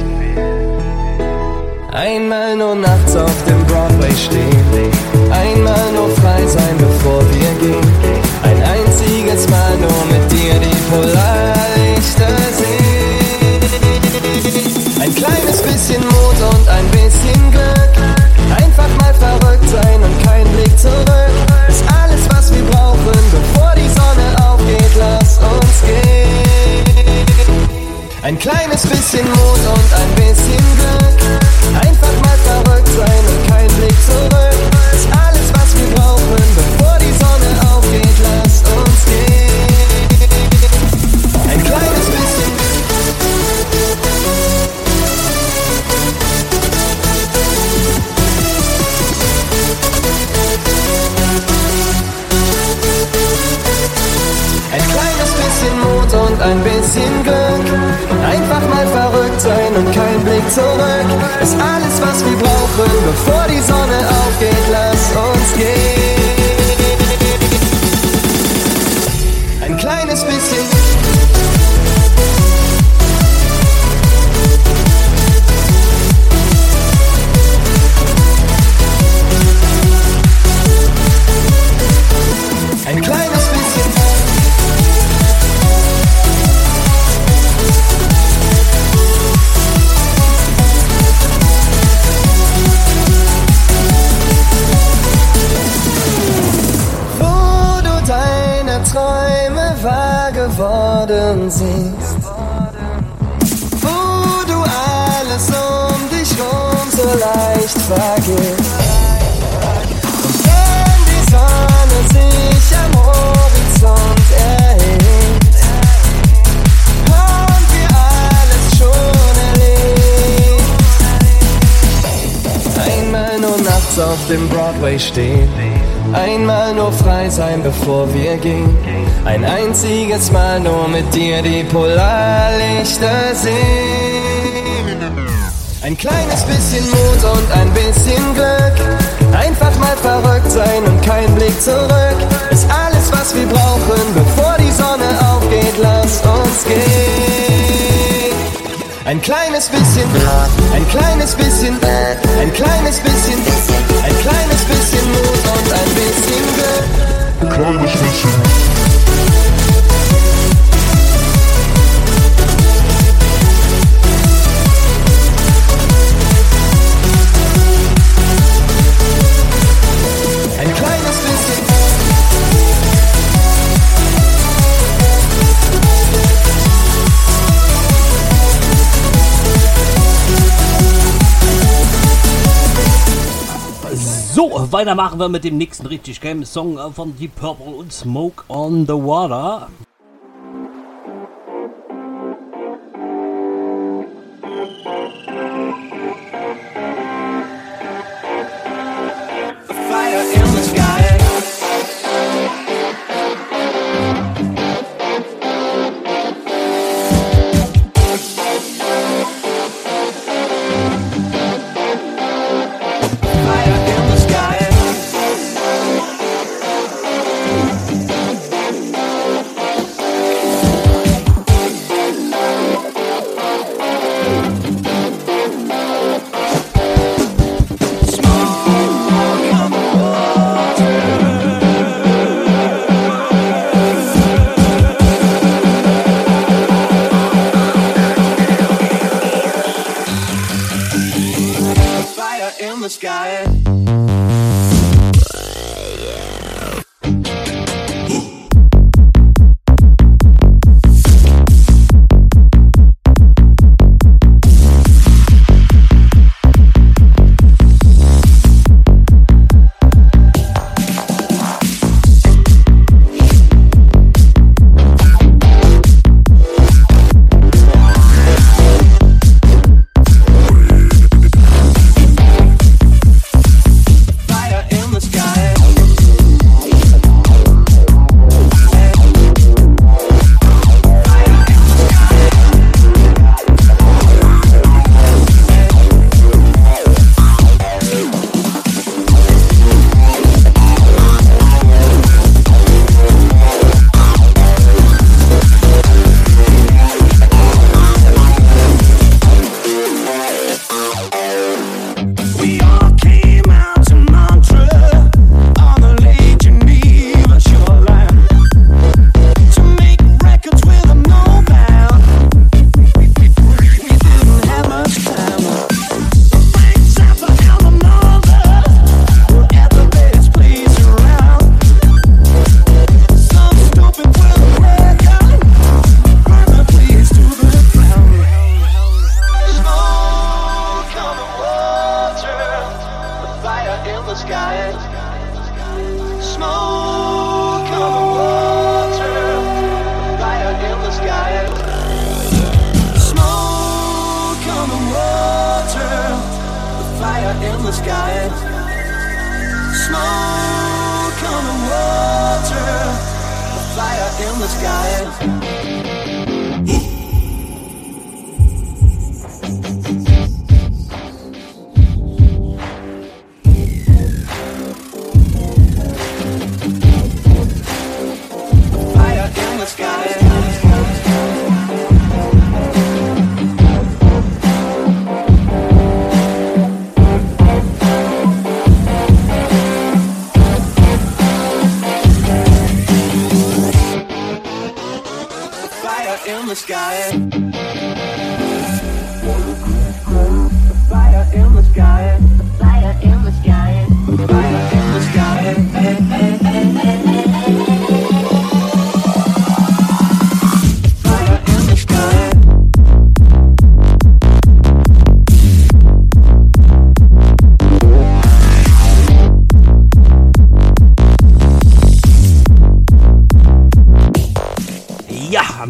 Einmal nur nachts auf dem Broadway stehen. Einmal nur frei sein, bevor wir gehen. Ein einziges Mal nur mit dir die Polar. Ein kleines bisschen Mut und ein bisschen Glück. Einfach mal verrückt sein und kein Blick zurück. Ist alles, was wir brauchen, bevor die Sonne aufgeht. Lasst uns gehen. Ein kleines bisschen. Ein kleines bisschen Mut und ein bisschen Glück. Einfach mal verrückt sein und kein Blick zurück. Ist alles, was wir brauchen, bevor die Sonne aufgeht. Lass uns gehen. Wenn die Sonne sich am Horizont erhebt. Haben wir alles schon erlebt. Einmal nur nachts auf dem Broadway stehen. Einmal nur frei sein, bevor wir gehen. Ein einziges Mal nur mit dir die Polarlichter sehen. Ein kleines bisschen Mut und ein bisschen Glück. Einfach mal verrückt sein und kein Blick zurück. Ist alles, was wir brauchen, bevor die Sonne aufgeht. Lass uns gehen. Ein kleines bisschen, ein kleines bisschen, ein kleines bisschen, ein kleines bisschen Mut und ein bisschen Glück. Kleines bisschen. So, weiter machen wir mit dem nächsten richtig geilen Song äh, von Deep Purple und Smoke on the Water.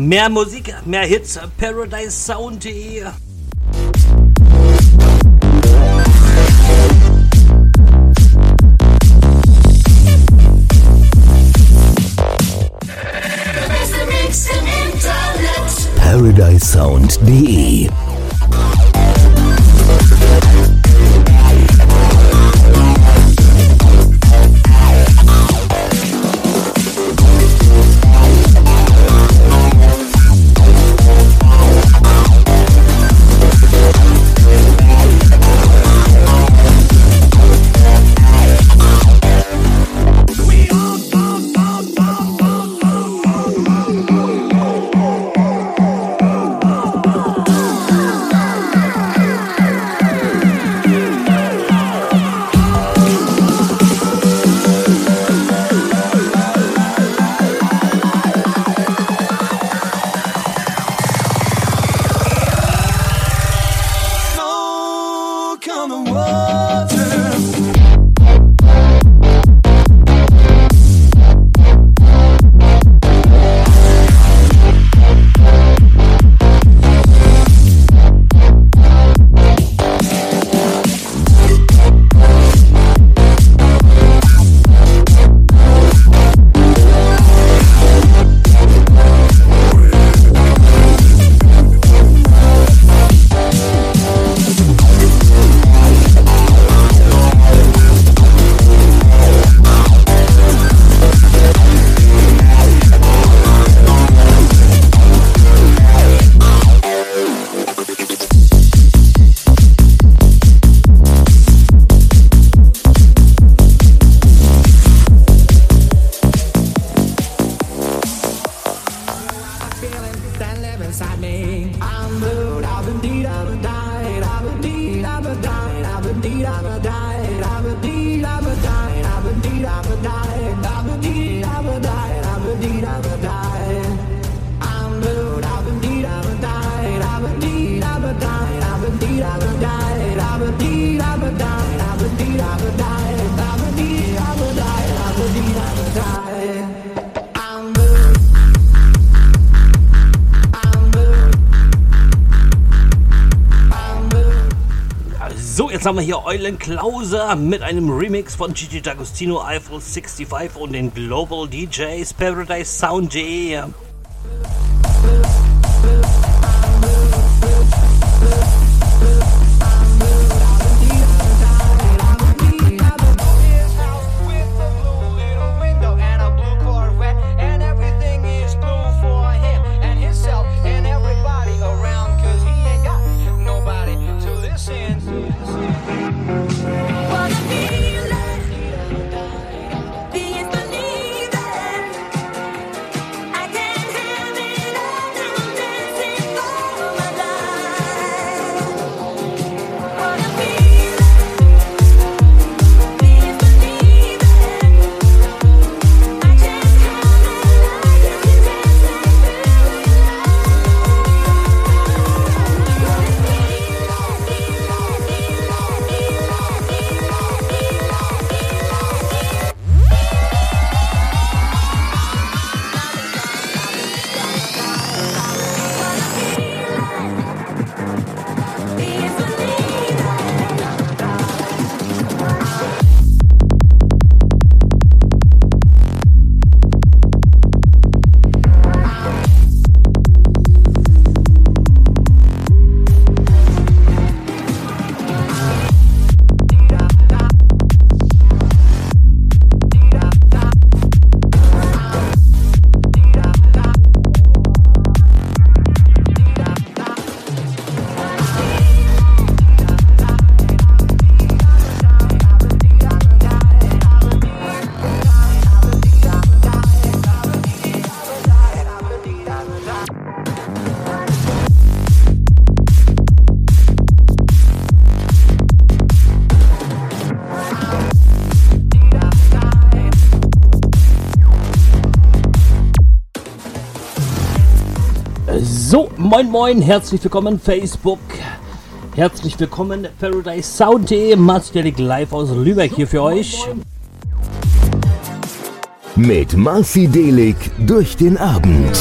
Mehr Musik, mehr Hits, ParadiseSound.de. ParadiseSound.de hier Eulen Klauser mit einem Remix von Gigi D'Agostino, Eiffel 65 und den Global DJs Paradise Sound. -G. So, moin moin, herzlich willkommen Facebook. Herzlich willkommen Paradise Sound.de, Marcielic live aus Lübeck hier für euch. Mit Marci Delic durch den Abend.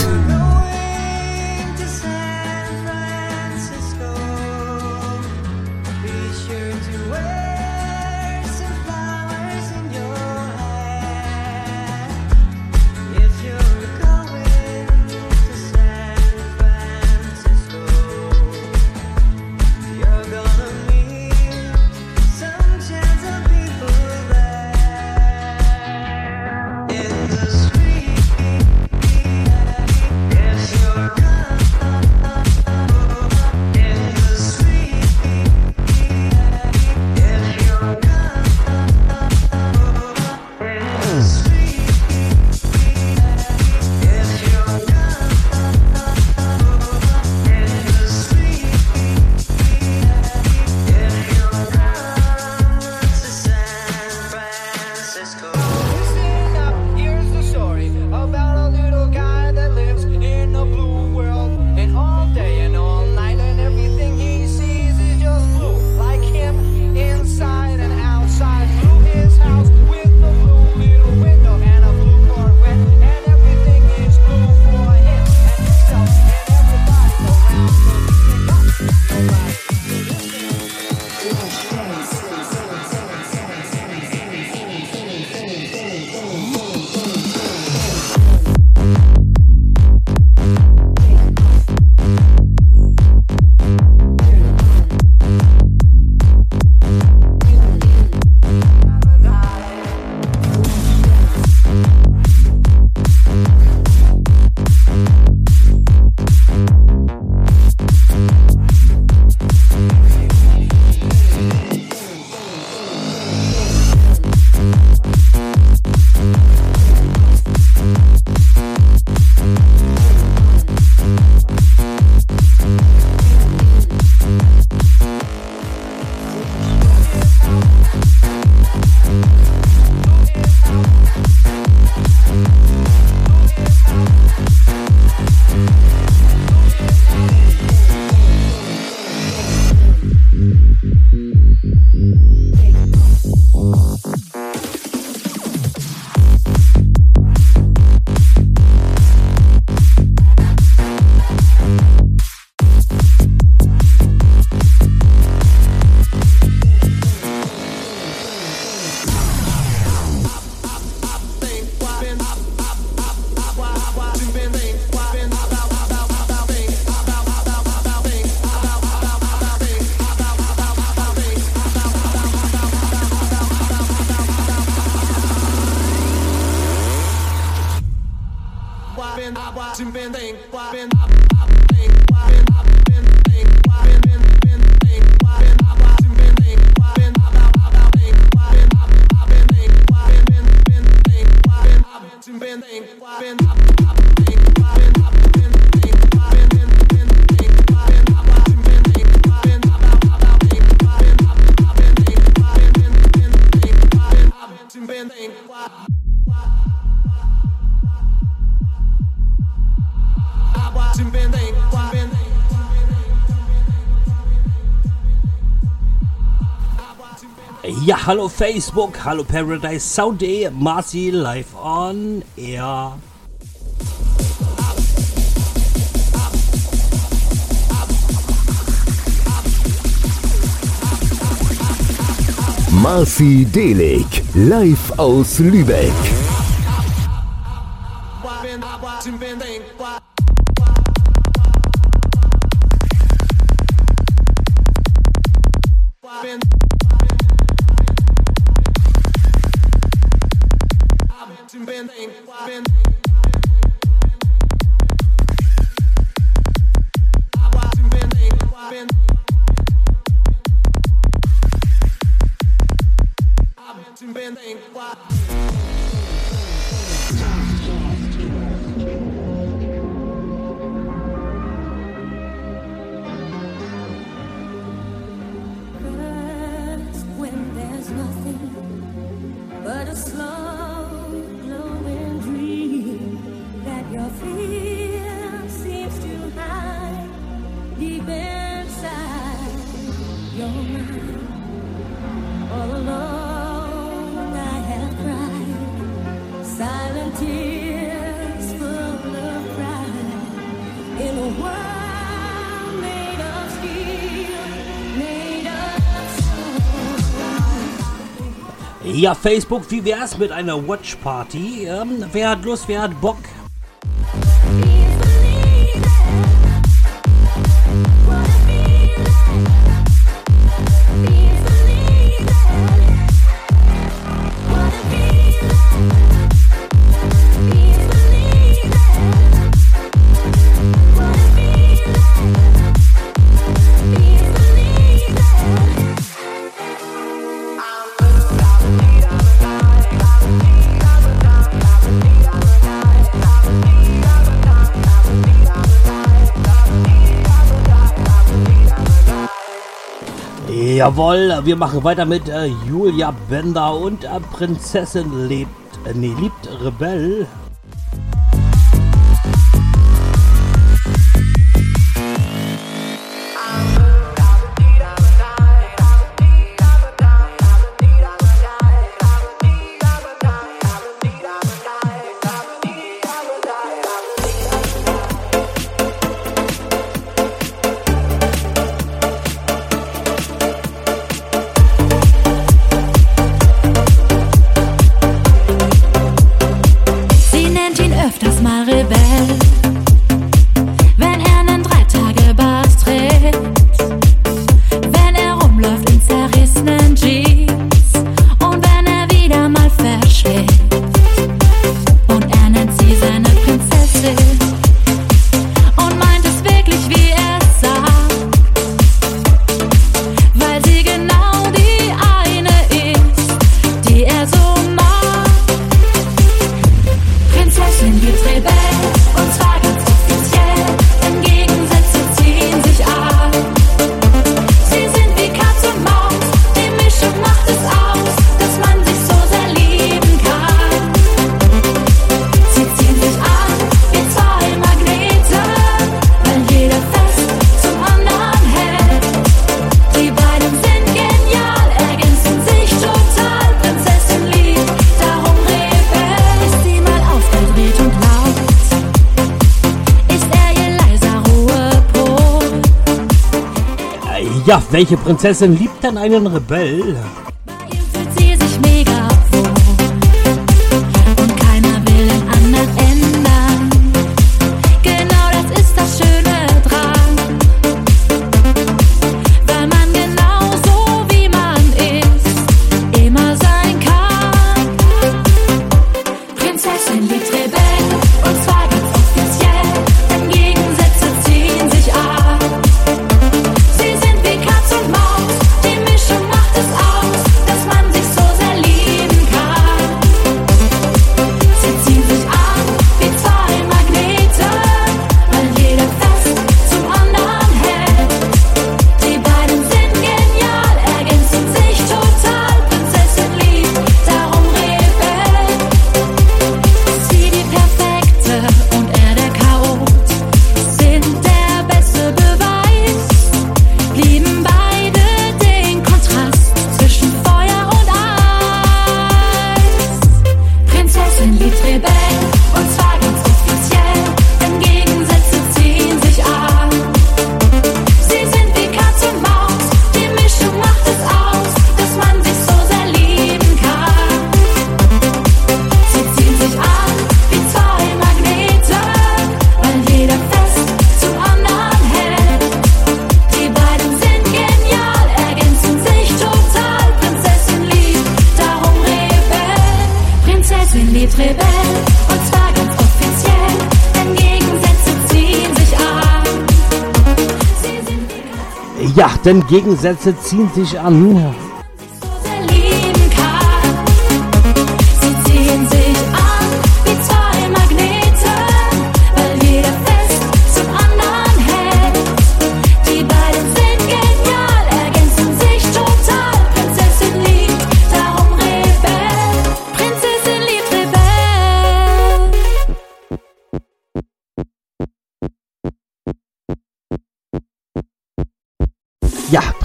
hallo Facebook, hallo Paradise Saudi, e, Marci live on air. Marci Delik, live aus Lübeck. Facebook, wie wär's mit einer Watch Party? Ähm, wer hat Lust, wer hat Bock? Jawohl, wir machen weiter mit äh, Julia Bender und äh, Prinzessin lebt, äh, nee, liebt Rebell. Welche Prinzessin liebt denn einen Rebell? Denn Gegensätze ziehen sich an.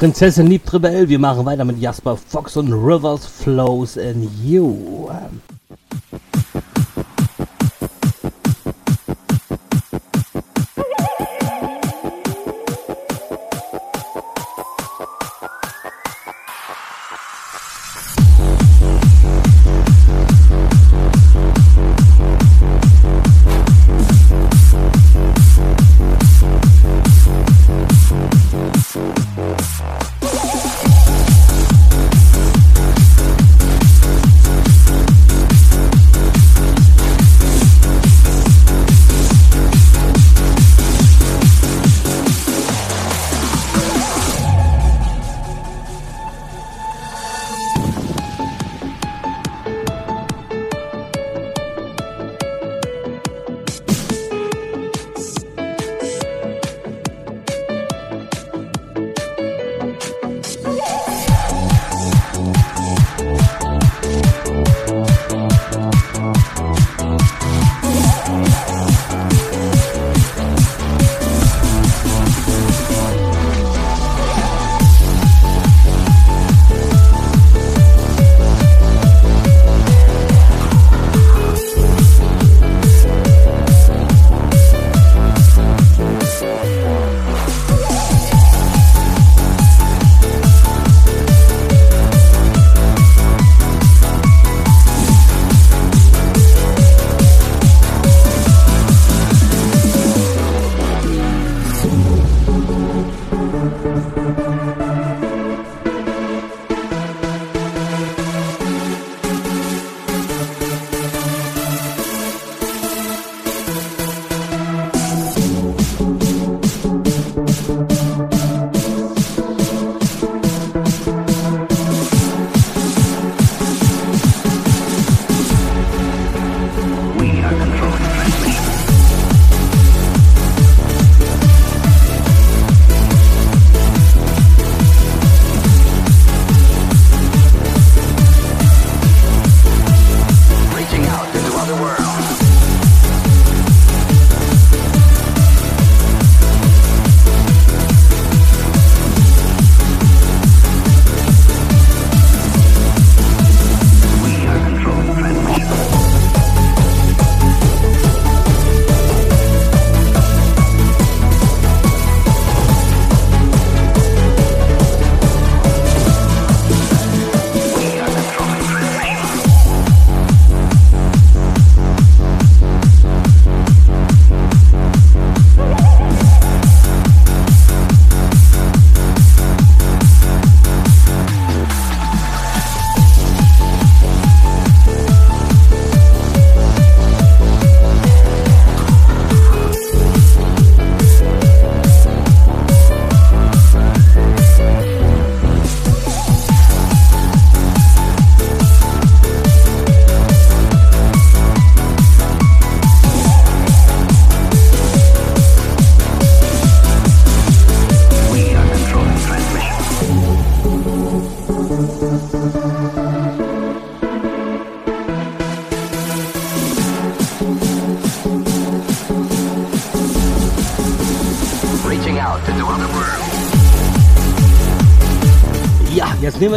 Prinzessin liebt Rebell. Wir machen weiter mit Jasper Fox und Rivers Flows in You.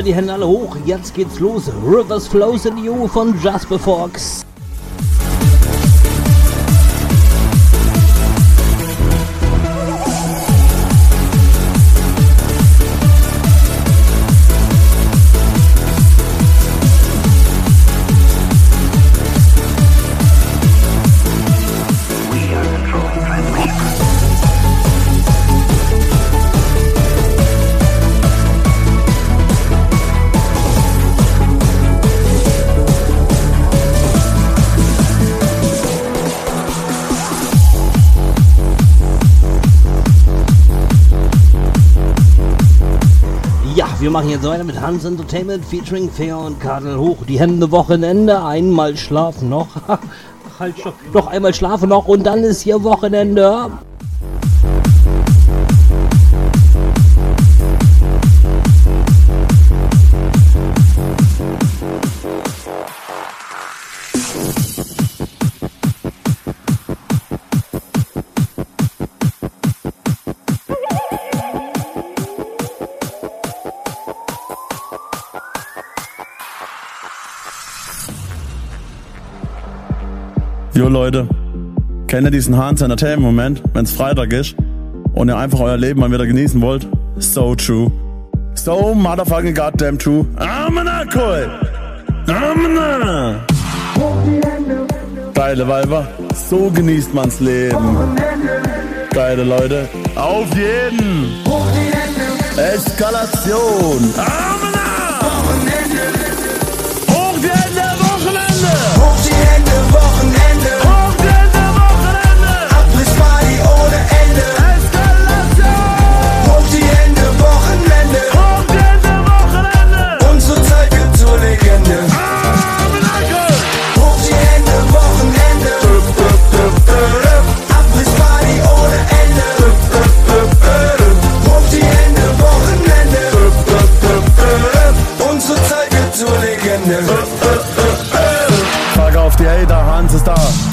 Die Hände alle hoch. Jetzt geht's los. Rivers Flows in You von Jasper Fox. Machen jetzt weiter mit Hans Entertainment featuring Fair und Kadel hoch. Die Hände Wochenende, einmal schlafen noch. Halt schon. Noch einmal schlafen noch und dann ist hier Wochenende. Leute, kennt ihr diesen Hans Entertainment Moment, wenn's Freitag ist und ihr einfach euer Leben mal wieder genießen wollt? So true. So motherfucking goddamn true. Amena cool. Amena. Geile Weiber, so genießt man's Leben. Geile Leute, auf jeden. Eskalation. Amena.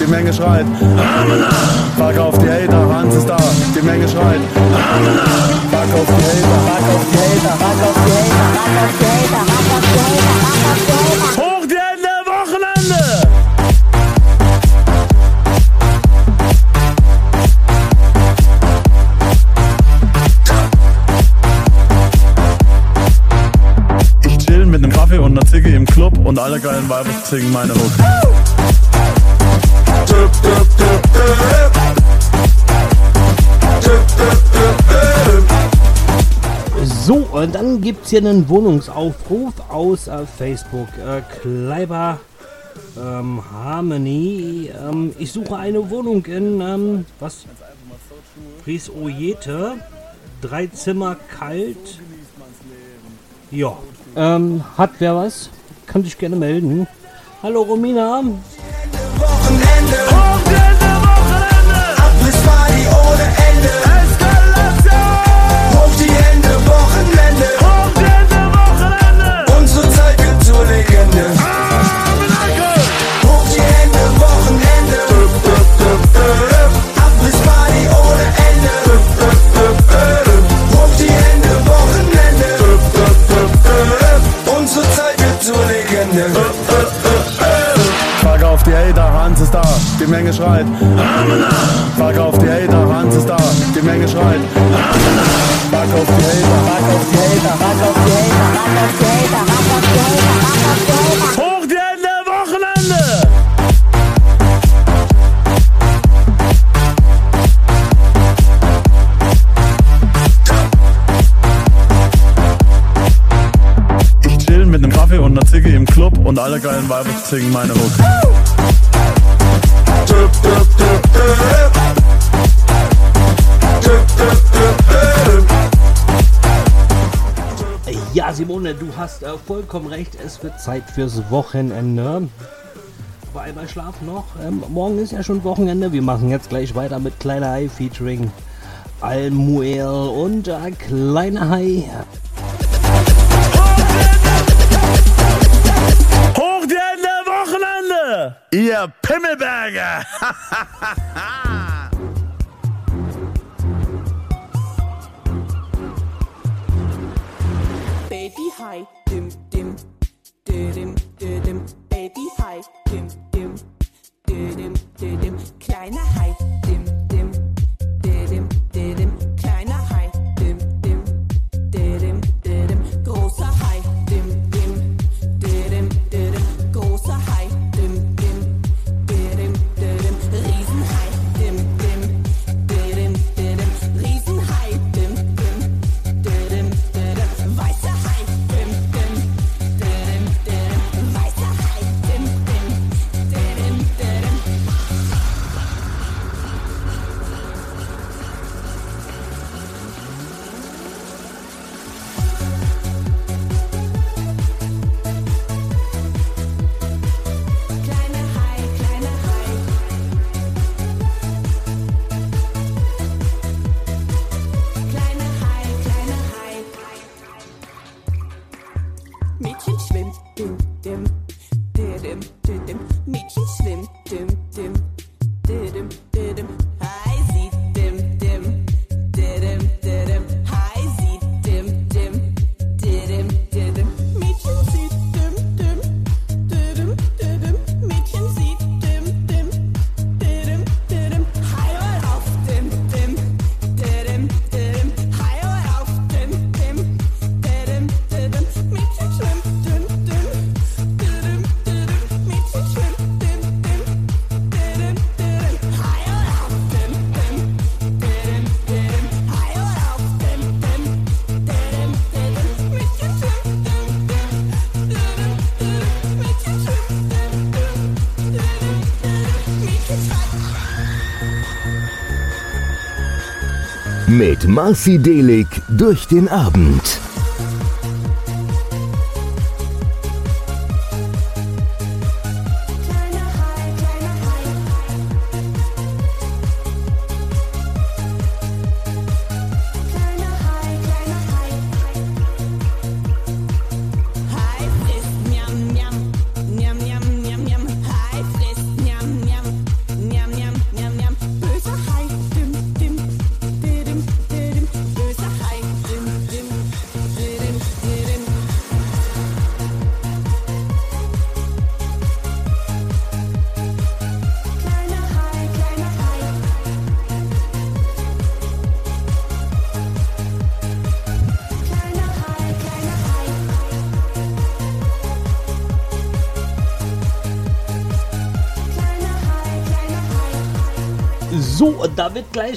Die Menge schreit. Frag auf die Hater, Hans ist da, die Menge schreit. Frag auf die Hater, frag auf die Hater, frag auf die Hater, frag auf die Hater, frag auf die Hater, auf die Hater. Hoch die Hände, Wochenende! Ich chill mit nem Kaffee und ner Zigge im Club und alle geilen Weiber singen meine Hook. So, und dann gibt es hier einen Wohnungsaufruf aus äh, Facebook. Äh, Kleiber ähm, Harmony. Ähm, ich suche eine Wohnung in, ähm, was? Fries-Ojete. Drei Zimmer kalt. Ja. Ähm, hat wer was? Kann sich gerne melden. Hallo Romina. Die Menge schreit. Frag auf die Hater, Hans ist da, die Menge schreit. Frag auf die Hater, frag auf die Hater, frag auf die Hater, frag auf die Hater, frag auf die Hater, frag auf die Hater. Hoch die Hände, Wochenende! Ich chill mit nem Kaffee und ner Zigge im Club und alle geilen Weiber singen meine Hook. Du hast äh, vollkommen recht. Es wird Zeit fürs Wochenende. Aber einmal Schlaf noch. Ähm, morgen ist ja schon Wochenende. Wir machen jetzt gleich weiter mit Kleiner Hai featuring Almuel und äh, Kleiner Hai. Hoch die Hände, Wochenende! Ihr Pimmelberger! Hi, dim dim, dim dim. Baby hi, dim dim, dim dim. Kleiner hi, Mit Marci Delig durch den Abend.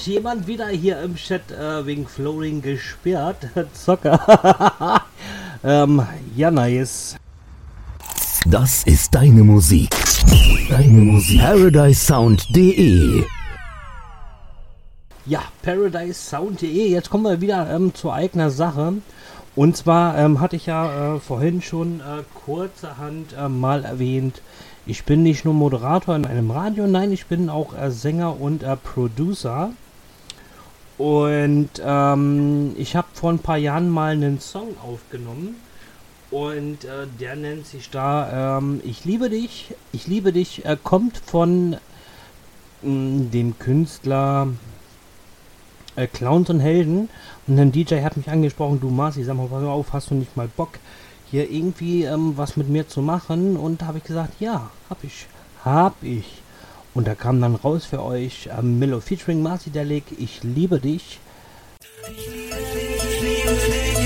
Gleich jemand wieder hier im Chat äh, wegen Flooring gesperrt. Zocker. ähm, ja, nice. Das ist deine Musik. Deine Musik. ParadiseSound.de Ja, ParadiseSound.de. Jetzt kommen wir wieder ähm, zur eigener Sache. Und zwar ähm, hatte ich ja äh, vorhin schon äh, kurzerhand äh, mal erwähnt, ich bin nicht nur Moderator in einem Radio, nein, ich bin auch äh, Sänger und äh, Producer. Und ähm, ich habe vor ein paar Jahren mal einen Song aufgenommen. Und äh, der nennt sich da ähm, Ich liebe dich. Ich liebe dich. Er kommt von mh, dem Künstler äh, Clowns und Helden. Und ein DJ hat mich angesprochen, du Marci, sag mal, pass auf, hast du nicht mal Bock, hier irgendwie ähm, was mit mir zu machen? Und da habe ich gesagt, ja, hab ich. Hab ich. Und da kam dann raus für euch ähm, Milo featuring Marci Delig, Ich liebe dich. Freundschaft bleibt und bringt uns mit.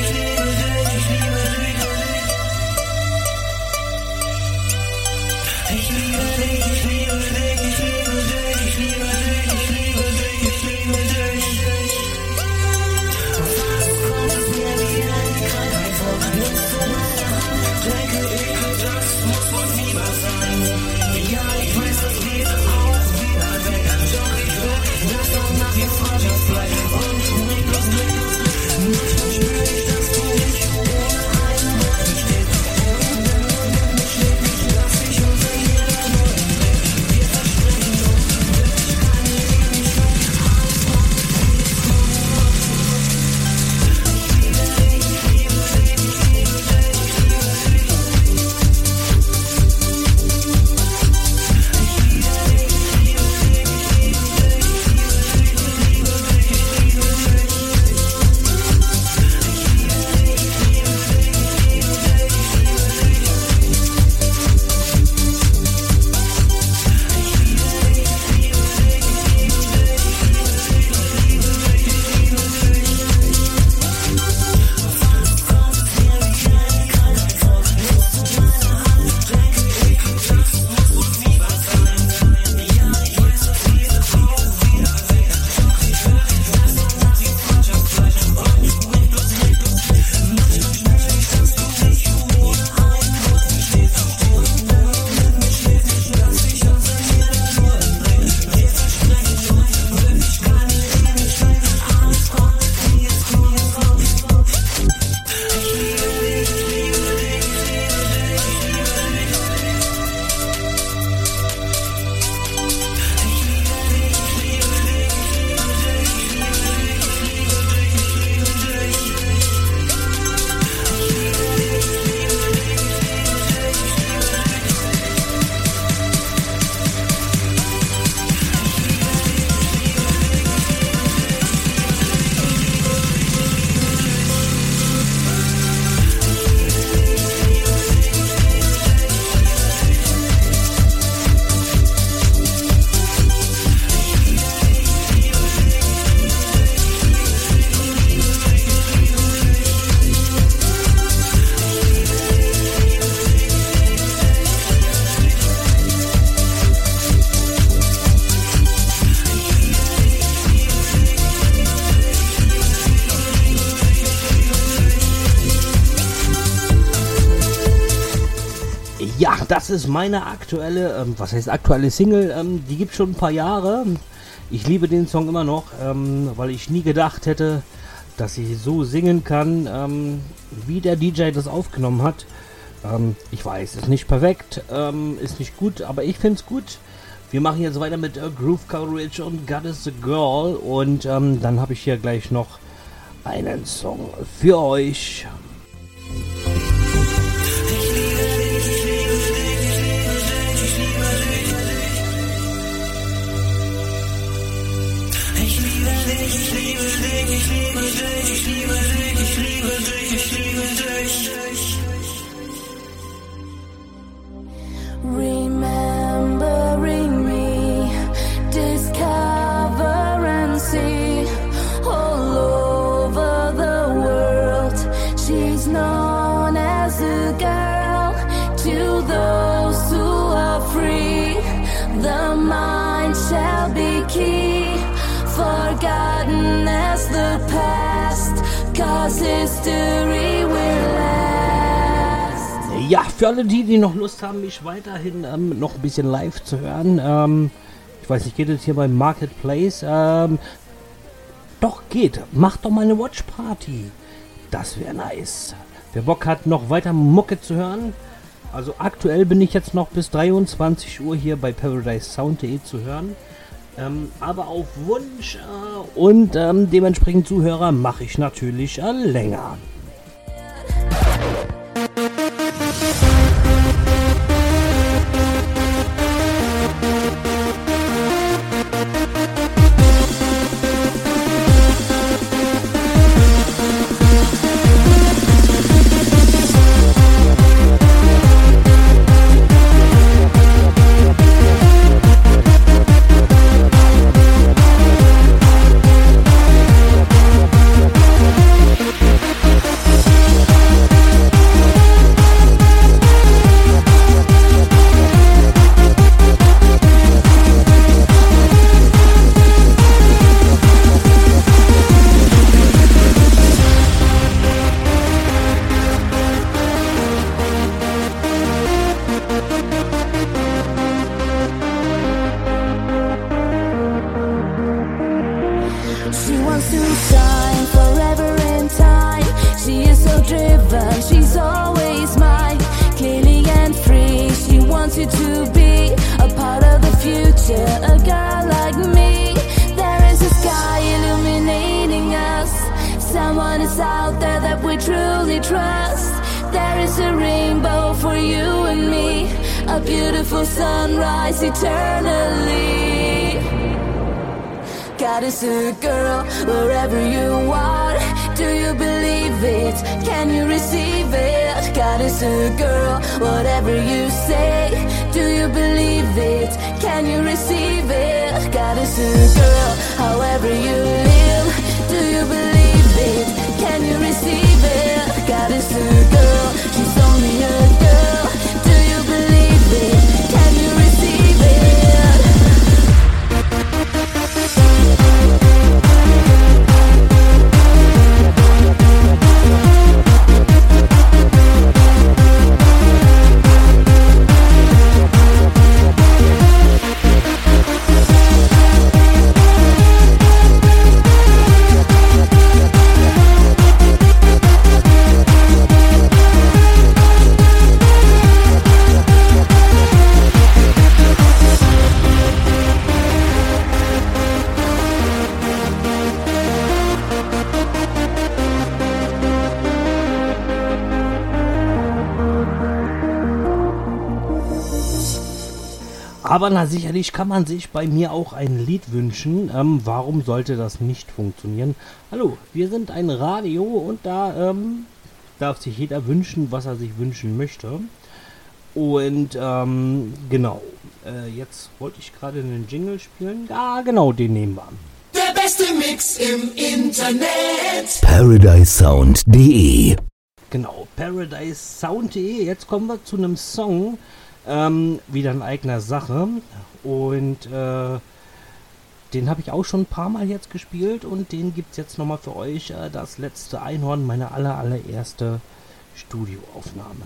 Ist meine aktuelle, ähm, was heißt aktuelle Single? Ähm, die gibt schon ein paar Jahre. Ich liebe den Song immer noch, ähm, weil ich nie gedacht hätte, dass ich so singen kann, ähm, wie der DJ das aufgenommen hat. Ähm, ich weiß, ist nicht perfekt, ähm, ist nicht gut, aber ich finde es gut. Wir machen jetzt weiter mit äh, Groove Coverage und God is a Girl und dann habe ich hier gleich noch einen Song für euch. Forgotten as the past, cause history will last. Ja, für alle die, die noch Lust haben, mich weiterhin ähm, noch ein bisschen live zu hören. Ähm, ich weiß nicht, geht es hier beim Marketplace? Ähm, doch, geht. Macht doch mal eine Watch Party. Das wäre nice. Wer Bock hat, noch weiter Mucke zu hören. Also aktuell bin ich jetzt noch bis 23 Uhr hier bei ParadiseSound.de zu hören. Ähm, aber auf Wunsch äh, und ähm, dementsprechend Zuhörer mache ich natürlich äh, länger. Sicherlich kann man sich bei mir auch ein Lied wünschen. Ähm, warum sollte das nicht funktionieren? Hallo, wir sind ein Radio und da ähm, darf sich jeder wünschen, was er sich wünschen möchte. Und ähm, genau, äh, jetzt wollte ich gerade einen Jingle spielen. Ja, genau, den nehmen wir. Der beste Mix im Internet. ParadiseSound.de Genau, ParadiseSound.de. Jetzt kommen wir zu einem Song, ähm, wieder in eigener Sache. Und äh, den habe ich auch schon ein paar Mal jetzt gespielt und den gibt es jetzt nochmal für euch. Äh, das letzte Einhorn, meine aller, allererste Studioaufnahme.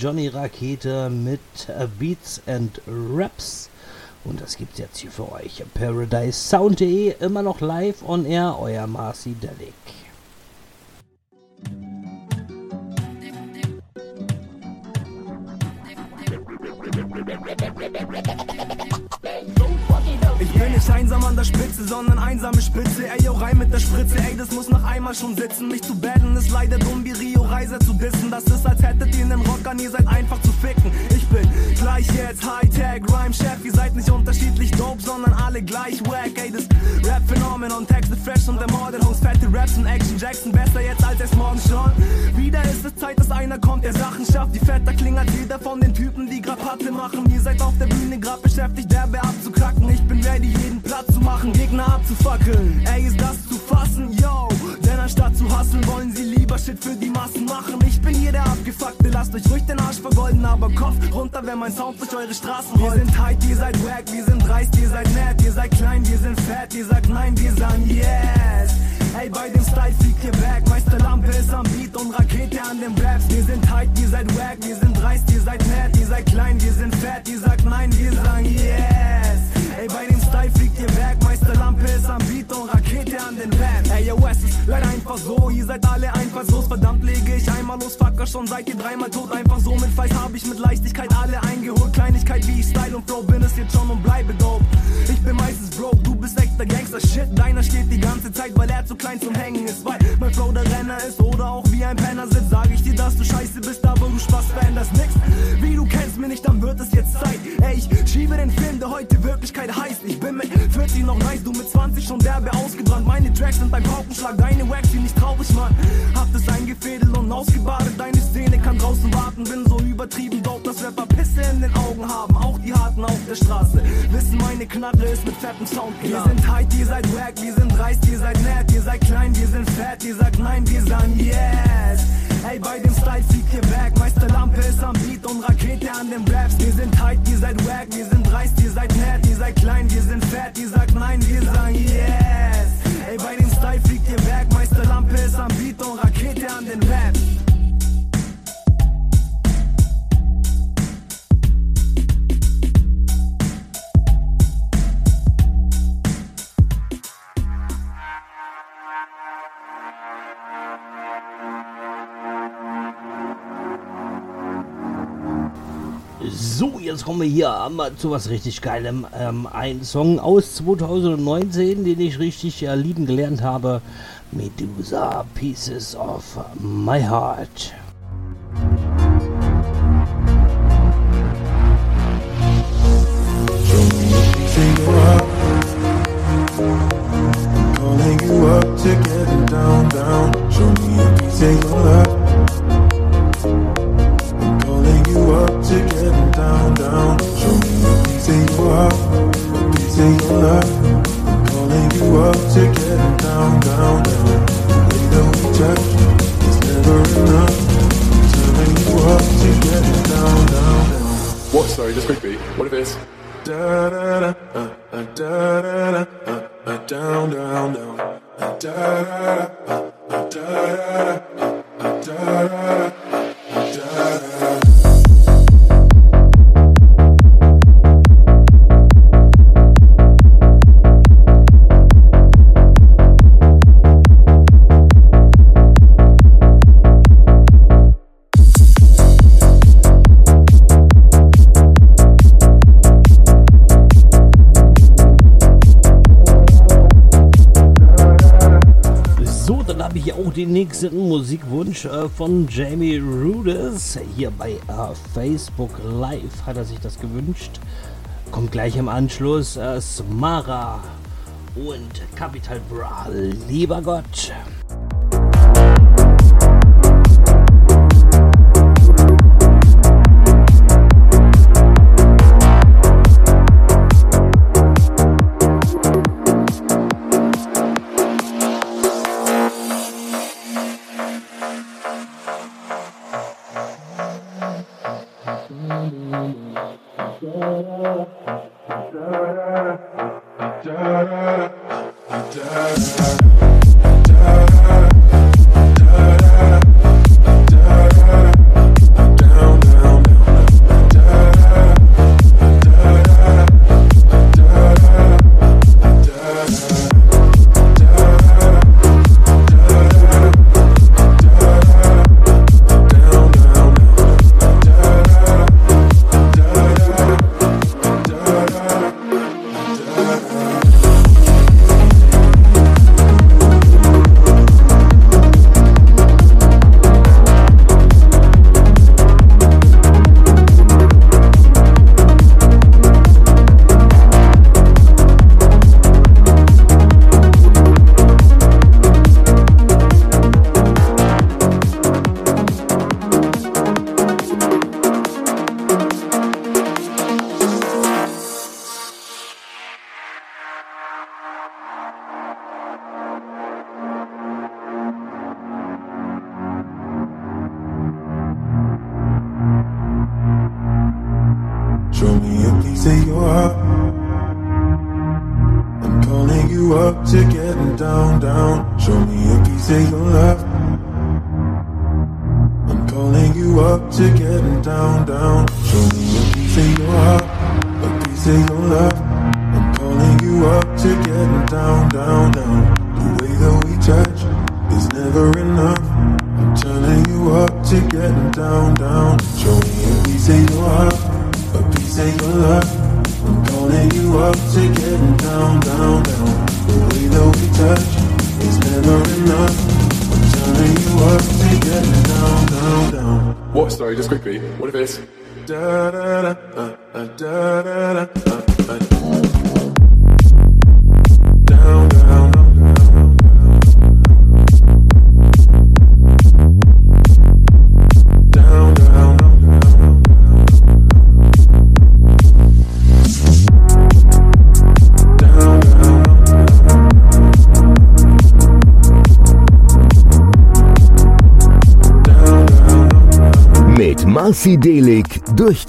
Johnny Rakete mit äh, Beats and Raps. Und das gibt's jetzt hier für euch. ParadiseSound.de, immer noch live on air, euer Marcy Delic. Nicht einsam an der Spitze, sondern einsame Spitze. Ey, yo, rein mit der Spritze, ey, das muss noch einmal schon sitzen. Mich zu battlen ist leider dumm, wie Rio Reiser zu dissen. Das ist, als hättet ihr einen Rock an, ihr seid einfach zu ficken. Ich bin gleich jetzt Hightech, Rhyme-Chef. Ihr seid nicht unterschiedlich dope, sondern alle gleich wack. Ey, das Rap-Phänomenon, Texte fresh und ermordet. Host, fette Raps und Action Jackson, besser jetzt als erst morgen schon. Wieder ist es Zeit, dass einer kommt, der Sachen schafft. Die fetter klingen als jeder von den Typen, die Patte machen. Ihr seid auf der Bühne grad beschäftigt, derbe abzukacken. Ich bin ready, jeden Platz zu machen, Gegner abzufackeln. Ey, ist das zu fassen, yo? Denn anstatt zu hasseln, wollen sie lieber Shit für die Massen machen. Ich bin hier der Abgefuckte, lasst euch ruhig den Arsch vergolden, aber Kopf runter, wenn mein Sound durch eure Straßen rollt. Wir sind tight, ihr seid wack, wir sind dreist, ihr seid nett, ihr seid klein, wir sind fett, ihr sagt nein, wir sagen yes. Ey, bei dem Style fliegt ihr back, Meister Lampe ist am Beat und Rakete an den Raps. Wir sind tight, ihr seid wack, wir sind dreist, ihr seid nett, ihr seid klein, wir sind fett, ihr sagt nein, wir sagen yes. Ey, bei dem Style fliegt ihr back, Meister Lampe ist am Beat und Rakete an den Raps. Ey, yo, es ist leider einfach so, ihr seid alle einfallslos, verdammt lege ich einmal los, Fucker, schon seid ihr dreimal tot, einfach so mit Fleiß hab ich mit Leichtigkeit alle eingeholt. Kleinigkeit wie ich Style und Flow bin es jetzt schon und bleibe dope. Ich bin meistens broke, du bist echter Gangster, shit, deiner steht die ganze Zeit, weil er zu klein zum Hängen ist, weil mein Flow der Renner ist oder auch wie ein Penner sitzt, sag ich dir, dass du scheiße bist, aber du Spaß veränderst nix. Wie du kennst mich nicht, dann wird es jetzt Zeit. Ey, ich schiebe den Film, der heute Wirklichkeit heißt. Ich bin mit 40 noch nice, du mit 20 schon derbe ausgebrannt. Meine Tracks sind ein Paukenschlag, deine Wax, die nicht traurig, Mann. Habt es eingefädelt und ausgebadet, deine Szene kann draußen warten. Bin so übertrieben dope, dass Rapper Pisse in den Augen haben. Auch die Harten auf der Straße wissen, meine Knarre ist mit fettem Sound Wir sind tight, ihr seid wack, wir sind dreist, ihr seid nett, ihr seid klein, wir sind fett, ihr sagt nein, wir sagen yes. Ey, bei dem Style fliegt ihr back, Meister Lampe ist am Beat und Rakete an den Raps. Wir sind tight, ihr seid wack, wir sind dreist, ihr seid nett, ihr seid klein, wir sind fett, ihr sagt nein, wir sagen yes. Ey, bei dem Style fliegt ihr back, Meister Lampe ist am Beat und Rakete an den Raps. So, jetzt kommen wir hier mal zu was richtig Geilem. Ähm, ein Song aus 2019, den ich richtig äh, lieben gelernt habe. Medusa, Pieces of My Heart. Calling you up to get down, down. Show me a piece of your love. Down. Show me of your heart, a piece love. I'm calling you up to get down, down, down. The way that we touch is never enough. I'm telling you up to get down, down, down. What? Sorry, just quick beat. What if it's Da da da, uh, uh, da da da, uh, uh, down, down, down. Uh, da da da, uh, uh, da da da, nächsten Musikwunsch äh, von Jamie Rudess. Hier bei äh, Facebook Live hat er sich das gewünscht. Kommt gleich im Anschluss äh, Smara und Capital Bra. Lieber Gott.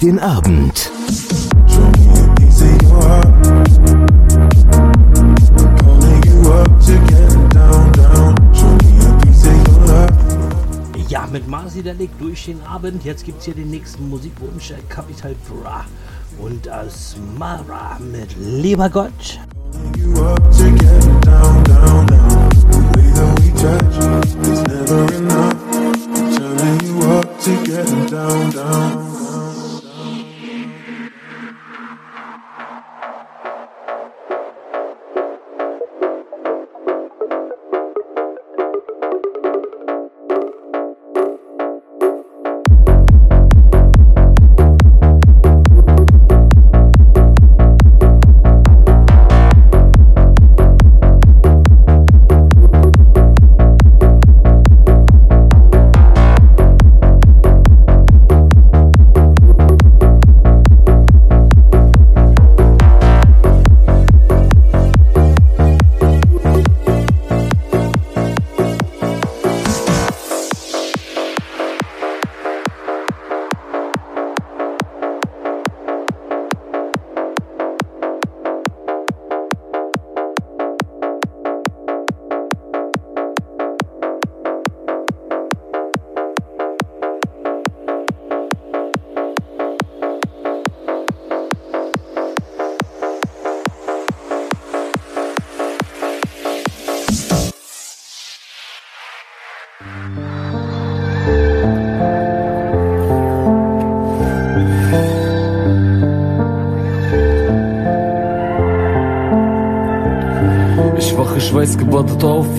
Your love. Ja, mit Marci der Lick durch den Abend. Jetzt gibt's hier den nächsten Musikwunsch, Capital Bra und Asmara mit Lieber Gott.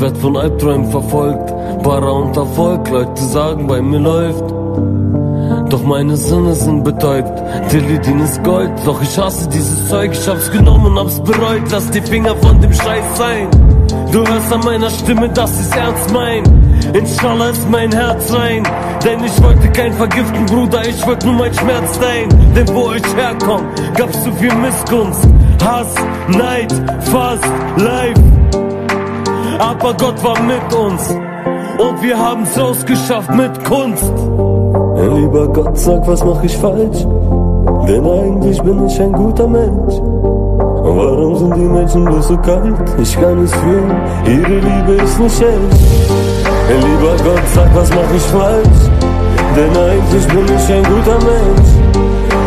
Werd von Albträumen verfolgt. Bara und Erfolg, Leute sagen, bei mir läuft. Doch meine Sinne sind betäubt. Teledin ist Gold, doch ich hasse dieses Zeug. Ich hab's genommen und hab's bereut. Lass die Finger von dem Scheiß sein. Du hörst an meiner Stimme, dass ich's ernst mein. Inshallah ist mein Herz rein. Denn ich wollte kein vergiften, Bruder, ich wollte nur mein Schmerz teilen. Denn wo ich herkomm, gab's zu viel Missgunst. Hass, Neid, fast, life. Aber Gott war mit uns. Und wir haben's rausgeschafft mit Kunst. Lieber Gott, sag, was mach ich falsch? Denn eigentlich bin ich ein guter Mensch. Und warum sind die Menschen bloß so kalt? Ich kann es fühlen, ihre Liebe ist nicht echt. Lieber Gott, sag, was mach ich falsch? Denn eigentlich bin ich ein guter Mensch.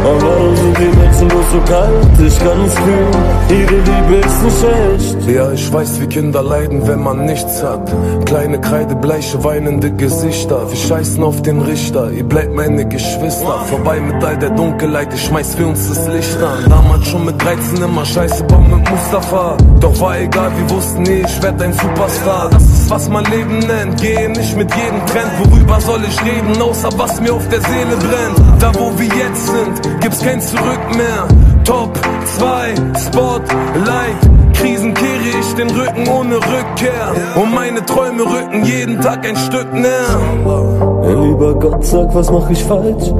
Und warum sind die Menschen bloß so kalt? Ich kann es fühlen, ihre Liebe ist nicht echt. Ja, ich weiß, wie Kinder leiden, wenn man nichts hat. Kleine kreidebleiche, weinende Gesichter. Wir scheißen auf den Richter, ihr bleibt meine Geschwister. Vorbei mit all der Dunkelheit, ich schmeiß für uns das Licht an. Damals schon mit 13 immer scheiße Bomb mit Mustafa. Doch war egal, wir wussten nie, ich werd ein Superstar. Das was man Leben nennt. Gehe nicht mit jedem Trend, worüber soll ich reden, außer was mir auf der Seele brennt. Da, wo wir jetzt sind, gibt's kein Zurück mehr. Top 2, Spotlight. Krisen kehre ich den Rücken ohne Rückkehr. Und meine Träume rücken jeden Tag ein Stück näher. Hey, lieber Gott, sag, was mach ich falsch?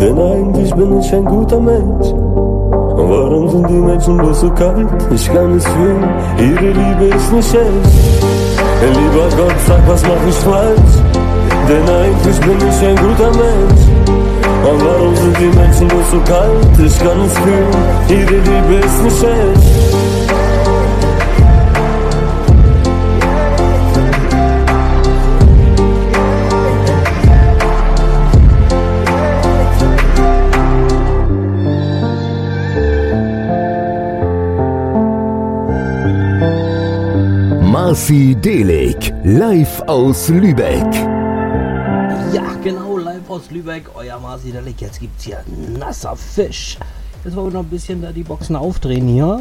Denn eigentlich bin ich ein guter Mensch. Und warum sind die Menschen bloß so kalt? Ich kann es fühlen, ihre Liebe ist nicht echt. Lieber Gott, sag, was mach ich falsch? Denn eigentlich bin ich ein guter Mensch. Und warum sind die Menschen bloß so kalt? Ich kann es fühlen, ihre Liebe ist nicht echt. Marci Delig, live aus Lübeck. Ja, genau, live aus Lübeck, euer Marci Delig. Jetzt gibt's hier nasser Fisch. Jetzt wollen wir noch ein bisschen da die Boxen aufdrehen hier.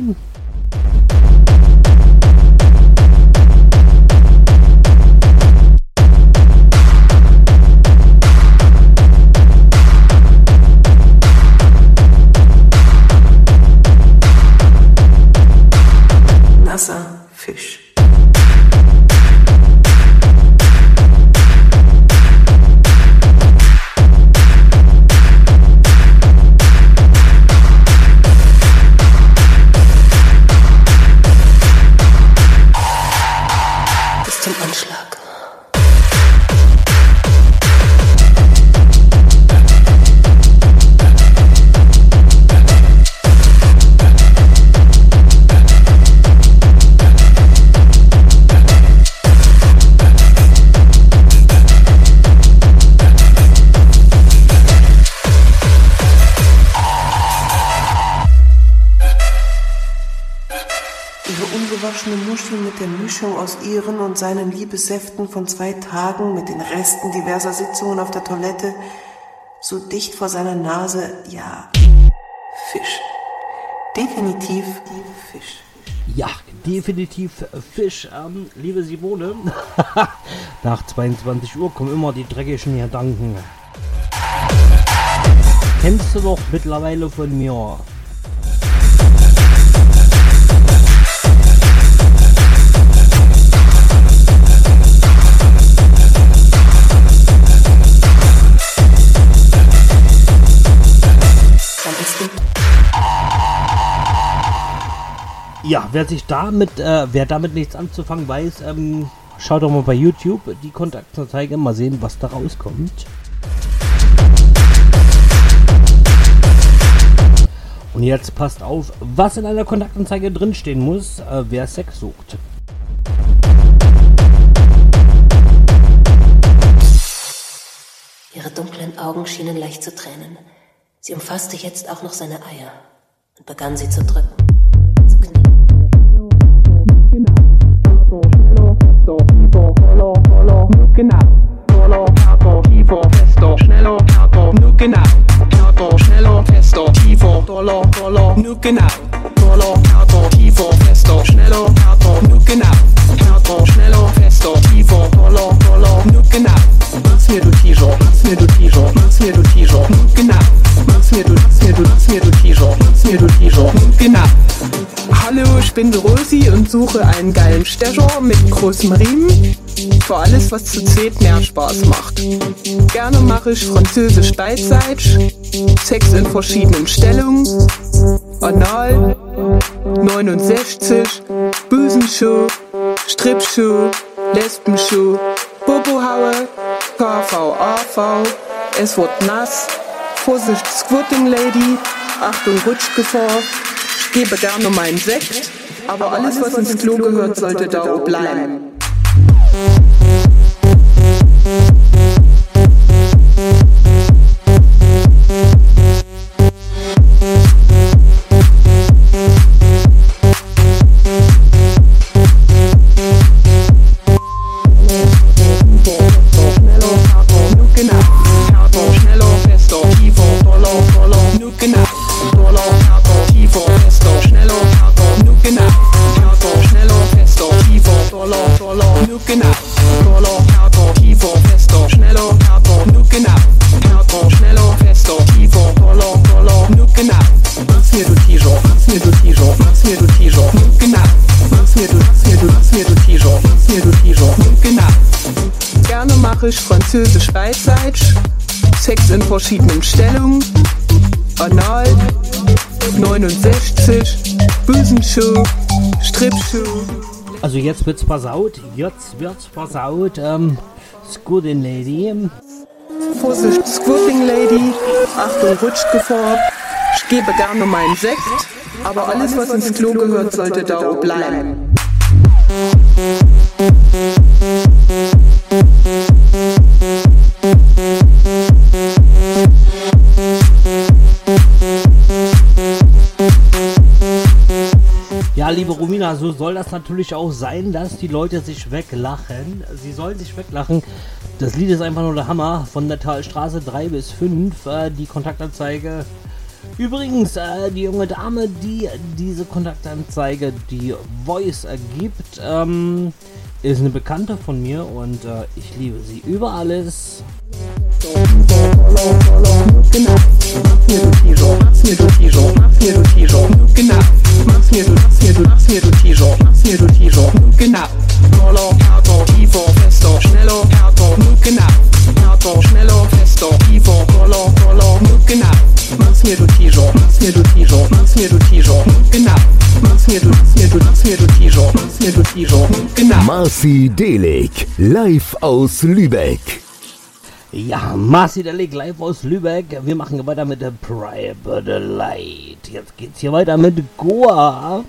Mischung aus ihren und seinen Liebessäften von zwei Tagen mit den Resten diverser Sitzungen auf der Toilette so dicht vor seiner Nase, ja, Fisch. Definitiv Fisch. Ja, definitiv Fisch. Ähm, liebe Simone, nach 22 Uhr kommen immer die dreckigen Gedanken. Kennst du doch mittlerweile von mir. Ja, wer sich damit, äh, wer damit nichts anzufangen weiß, ähm, schaut doch mal bei YouTube die Kontaktanzeige, mal sehen, was da rauskommt. Und jetzt passt auf, was in einer Kontaktanzeige drinstehen muss, äh, wer Sex sucht. Ihre dunklen Augen schienen leicht zu tränen. Sie umfasste jetzt auch noch seine Eier und begann sie zu drücken. Tempo, Rollo, Rollo, genau. Rollo, Cargo, Hivo, Festo, Schnello, Cargo, genau. Mach's mir du T-Shirt, mach's mir du T-Shirt, mach's mir du T-Shirt, genau. Mach's mir du, mach's mir du, mach's mir du T-Shirt, mach's mir du T-Shirt, genau. Hallo, ich bin Rosi und suche einen geilen Stecher mit großem Riemen. Für alles, was zu zweit mehr Spaß macht. Gerne mache ich französisch beidseitig, Sex in verschiedenen Stellungen, Anal, 69, Büsenschuh, Stripschuh, Lesbenschuh, Bobohaue, KVAV, es wird nass, Vorsicht Squirting Lady, Achtung Rutschgefahr, ich gebe gerne meinen Sekt, aber alles was ins Klo gehört sollte da bleiben. Yeah. Gerne mache ich französisch beidseitig, Sex in verschiedenen Stellungen, Anal, 69, Büsenschuh, Stripschuh. Also jetzt wird's versaut, jetzt wird's versaut, ähm, Squirting Lady. Vorsicht, Squirting Lady, Achtung, Rutschgefahr gebe gerne meinen Sekt, aber alles, was ins Klo gehört, sollte da bleiben. Ja, liebe Romina, so soll das natürlich auch sein, dass die Leute sich weglachen. Sie sollen sich weglachen. Das Lied ist einfach nur der Hammer. Von der Talstraße 3 bis 5, äh, die Kontaktanzeige Übrigens, äh, die junge Dame, die diese Kontaktanzeige, die Voice ergibt, ähm, ist eine Bekannte von mir und äh, ich liebe sie über alles. Genau. Marci Delik, live aus Lübeck. Ja, Marci der live aus Lübeck. Wir machen weiter mit der Private Light. Jetzt geht's hier weiter mit Goa.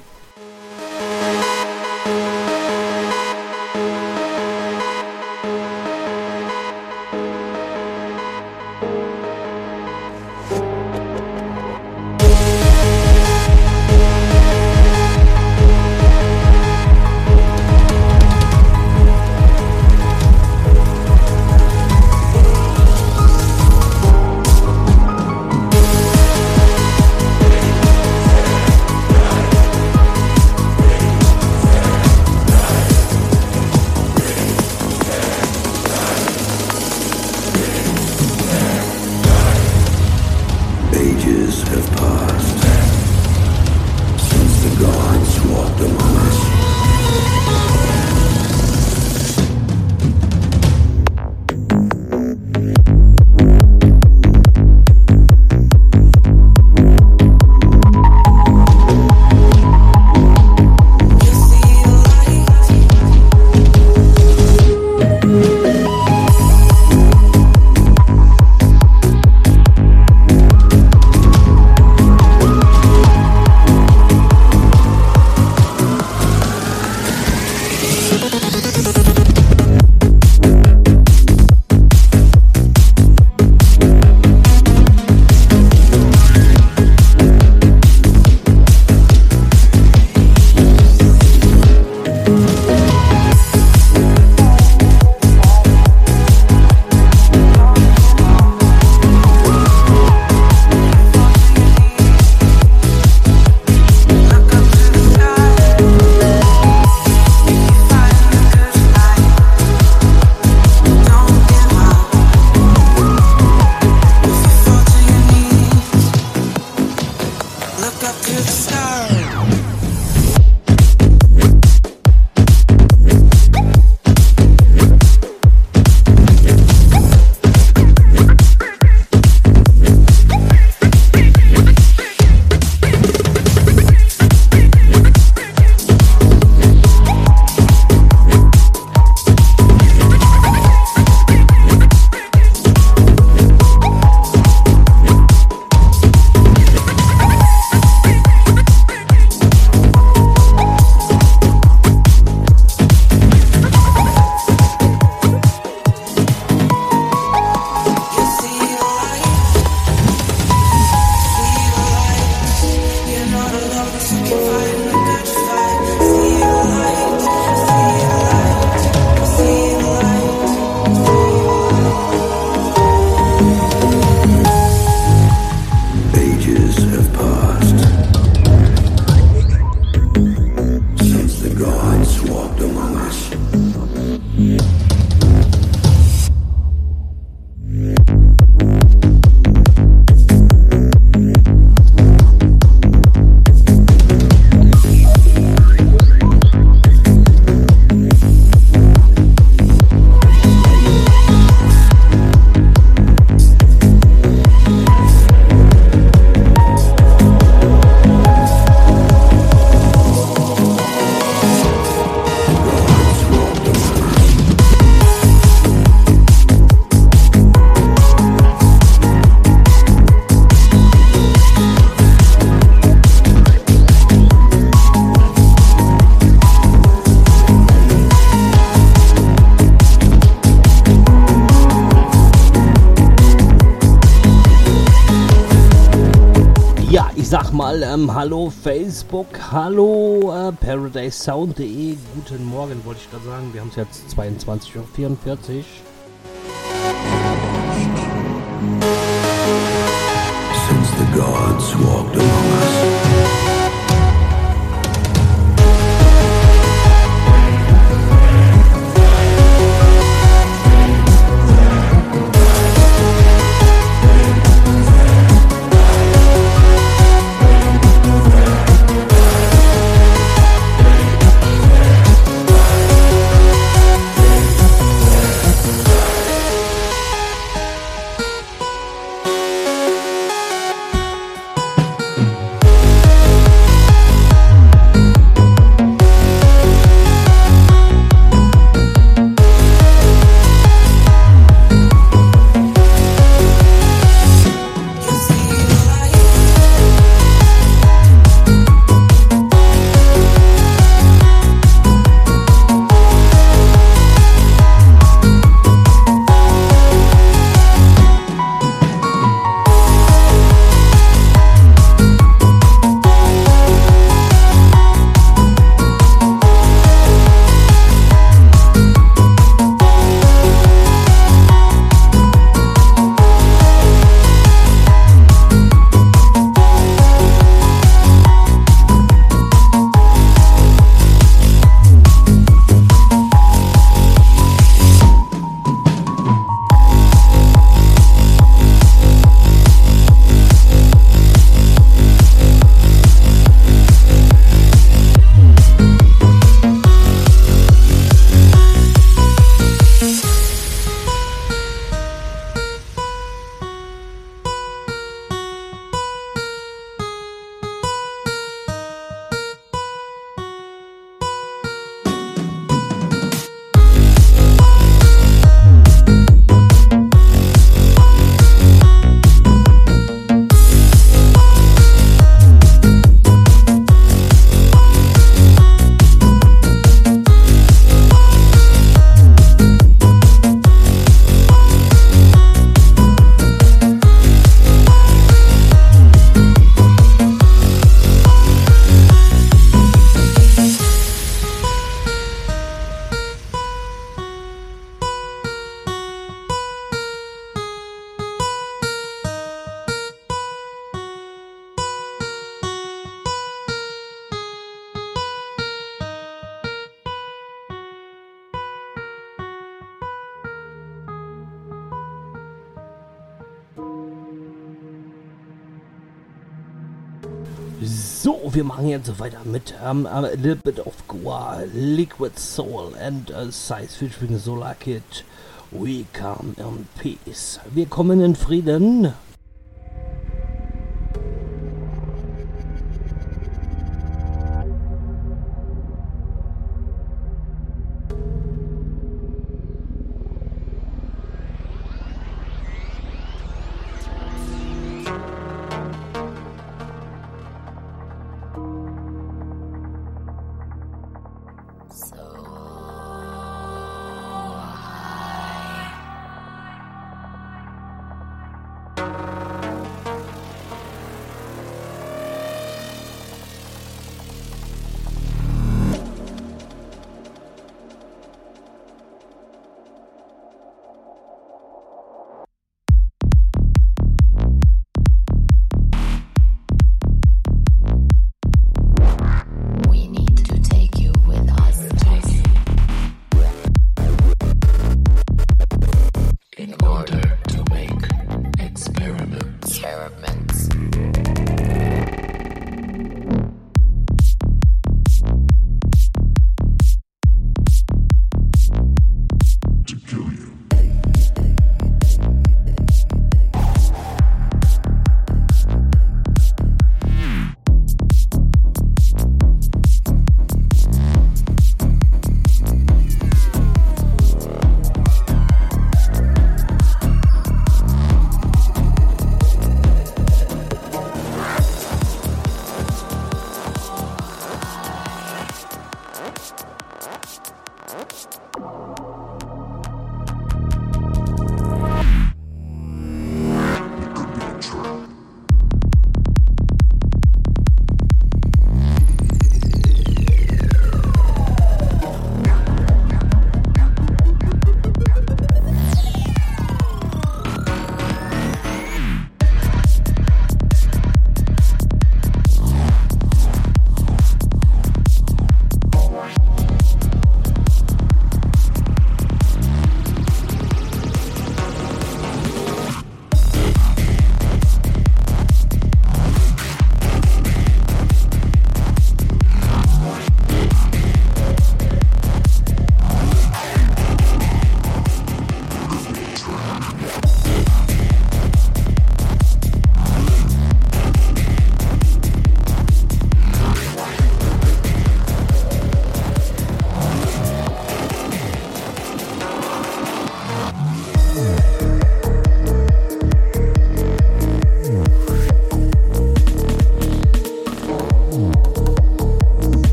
Facebook, Hallo äh, ParadiseSound.de. Guten Morgen, wollte ich da sagen. Wir haben es jetzt 22.44 Uhr. Wir machen jetzt weiter mit ähm, a little bit of Goa, Liquid Soul and uh, Size featuring Solar Kid. We come in peace. Wir kommen in Frieden.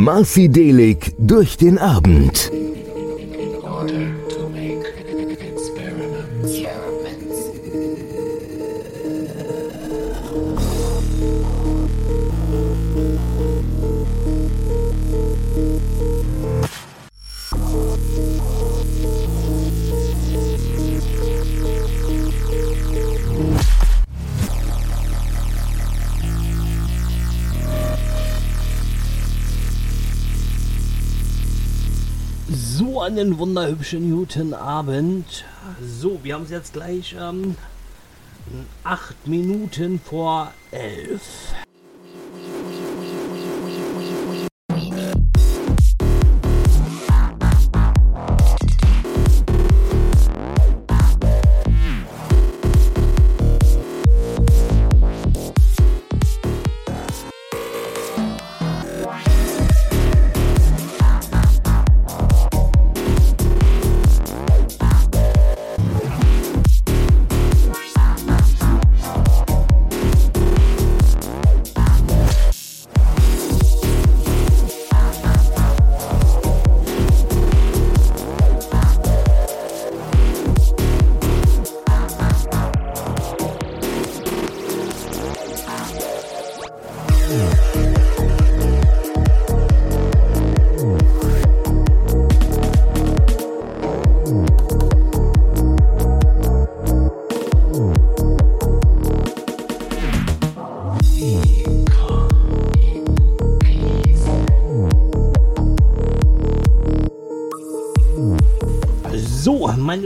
Marci Delig durch den Abend. Einen wunderhübschen guten Abend. So, wir haben es jetzt gleich ähm, acht Minuten vor elf.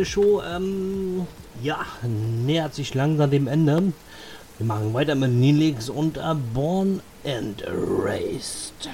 Show, ähm, ja, nähert sich langsam dem Ende. Wir machen weiter mit Nilix und Born and Raised.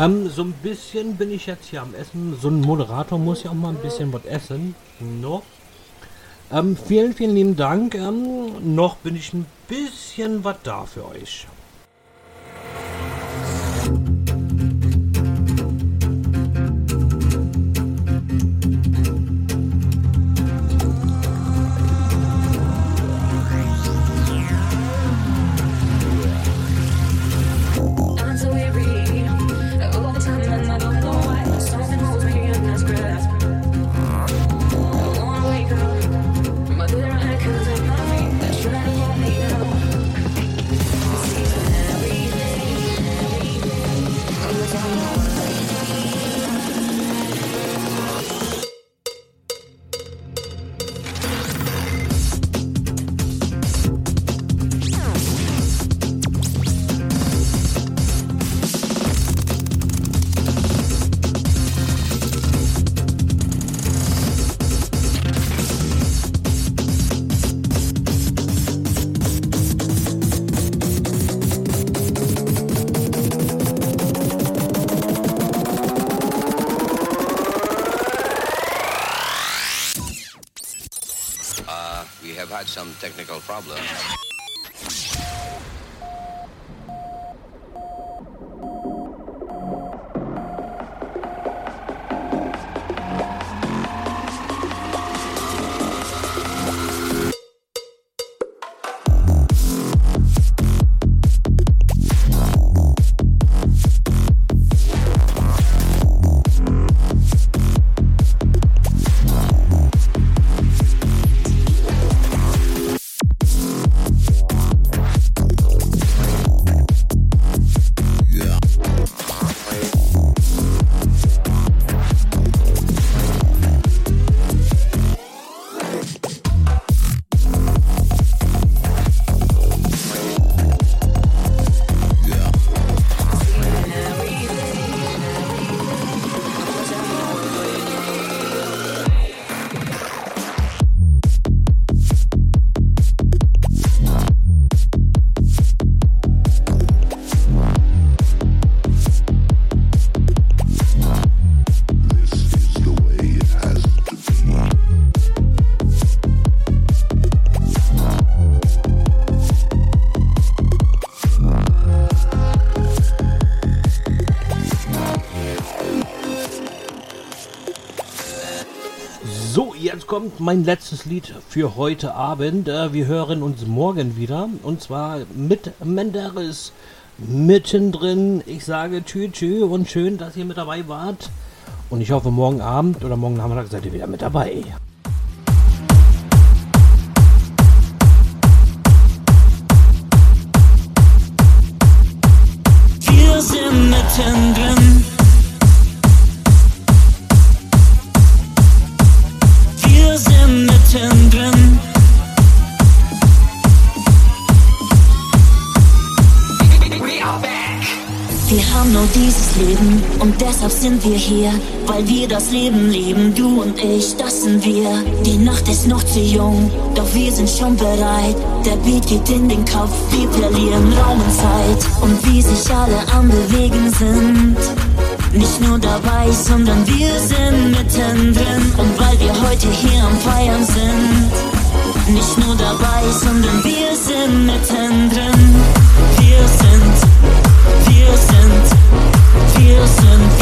Ähm, so ein bisschen bin ich jetzt hier am Essen. So ein Moderator muss ja auch mal ein bisschen was essen. No. Ähm, vielen, vielen lieben Dank. Ähm, noch bin ich ein bisschen was da für euch. problem. Kommt mein letztes Lied für heute Abend. Äh, wir hören uns morgen wieder. Und zwar mit Menderes mittendrin. Ich sage tschü tschü und schön, dass ihr mit dabei wart. Und ich hoffe, morgen Abend oder morgen Nachmittag seid ihr wieder mit dabei. Sind wir hier, weil wir das Leben lieben, du und ich, das sind wir. Die Nacht ist noch zu jung, doch wir sind schon bereit. Der Beat geht in den Kopf, wir verlieren Raum und Zeit und wie sich alle am Bewegen sind. Nicht nur dabei, sondern wir sind mittendrin und weil wir heute hier am Feiern sind. Nicht nur dabei, sondern wir sind mittendrin. Wir sind, wir sind, wir sind,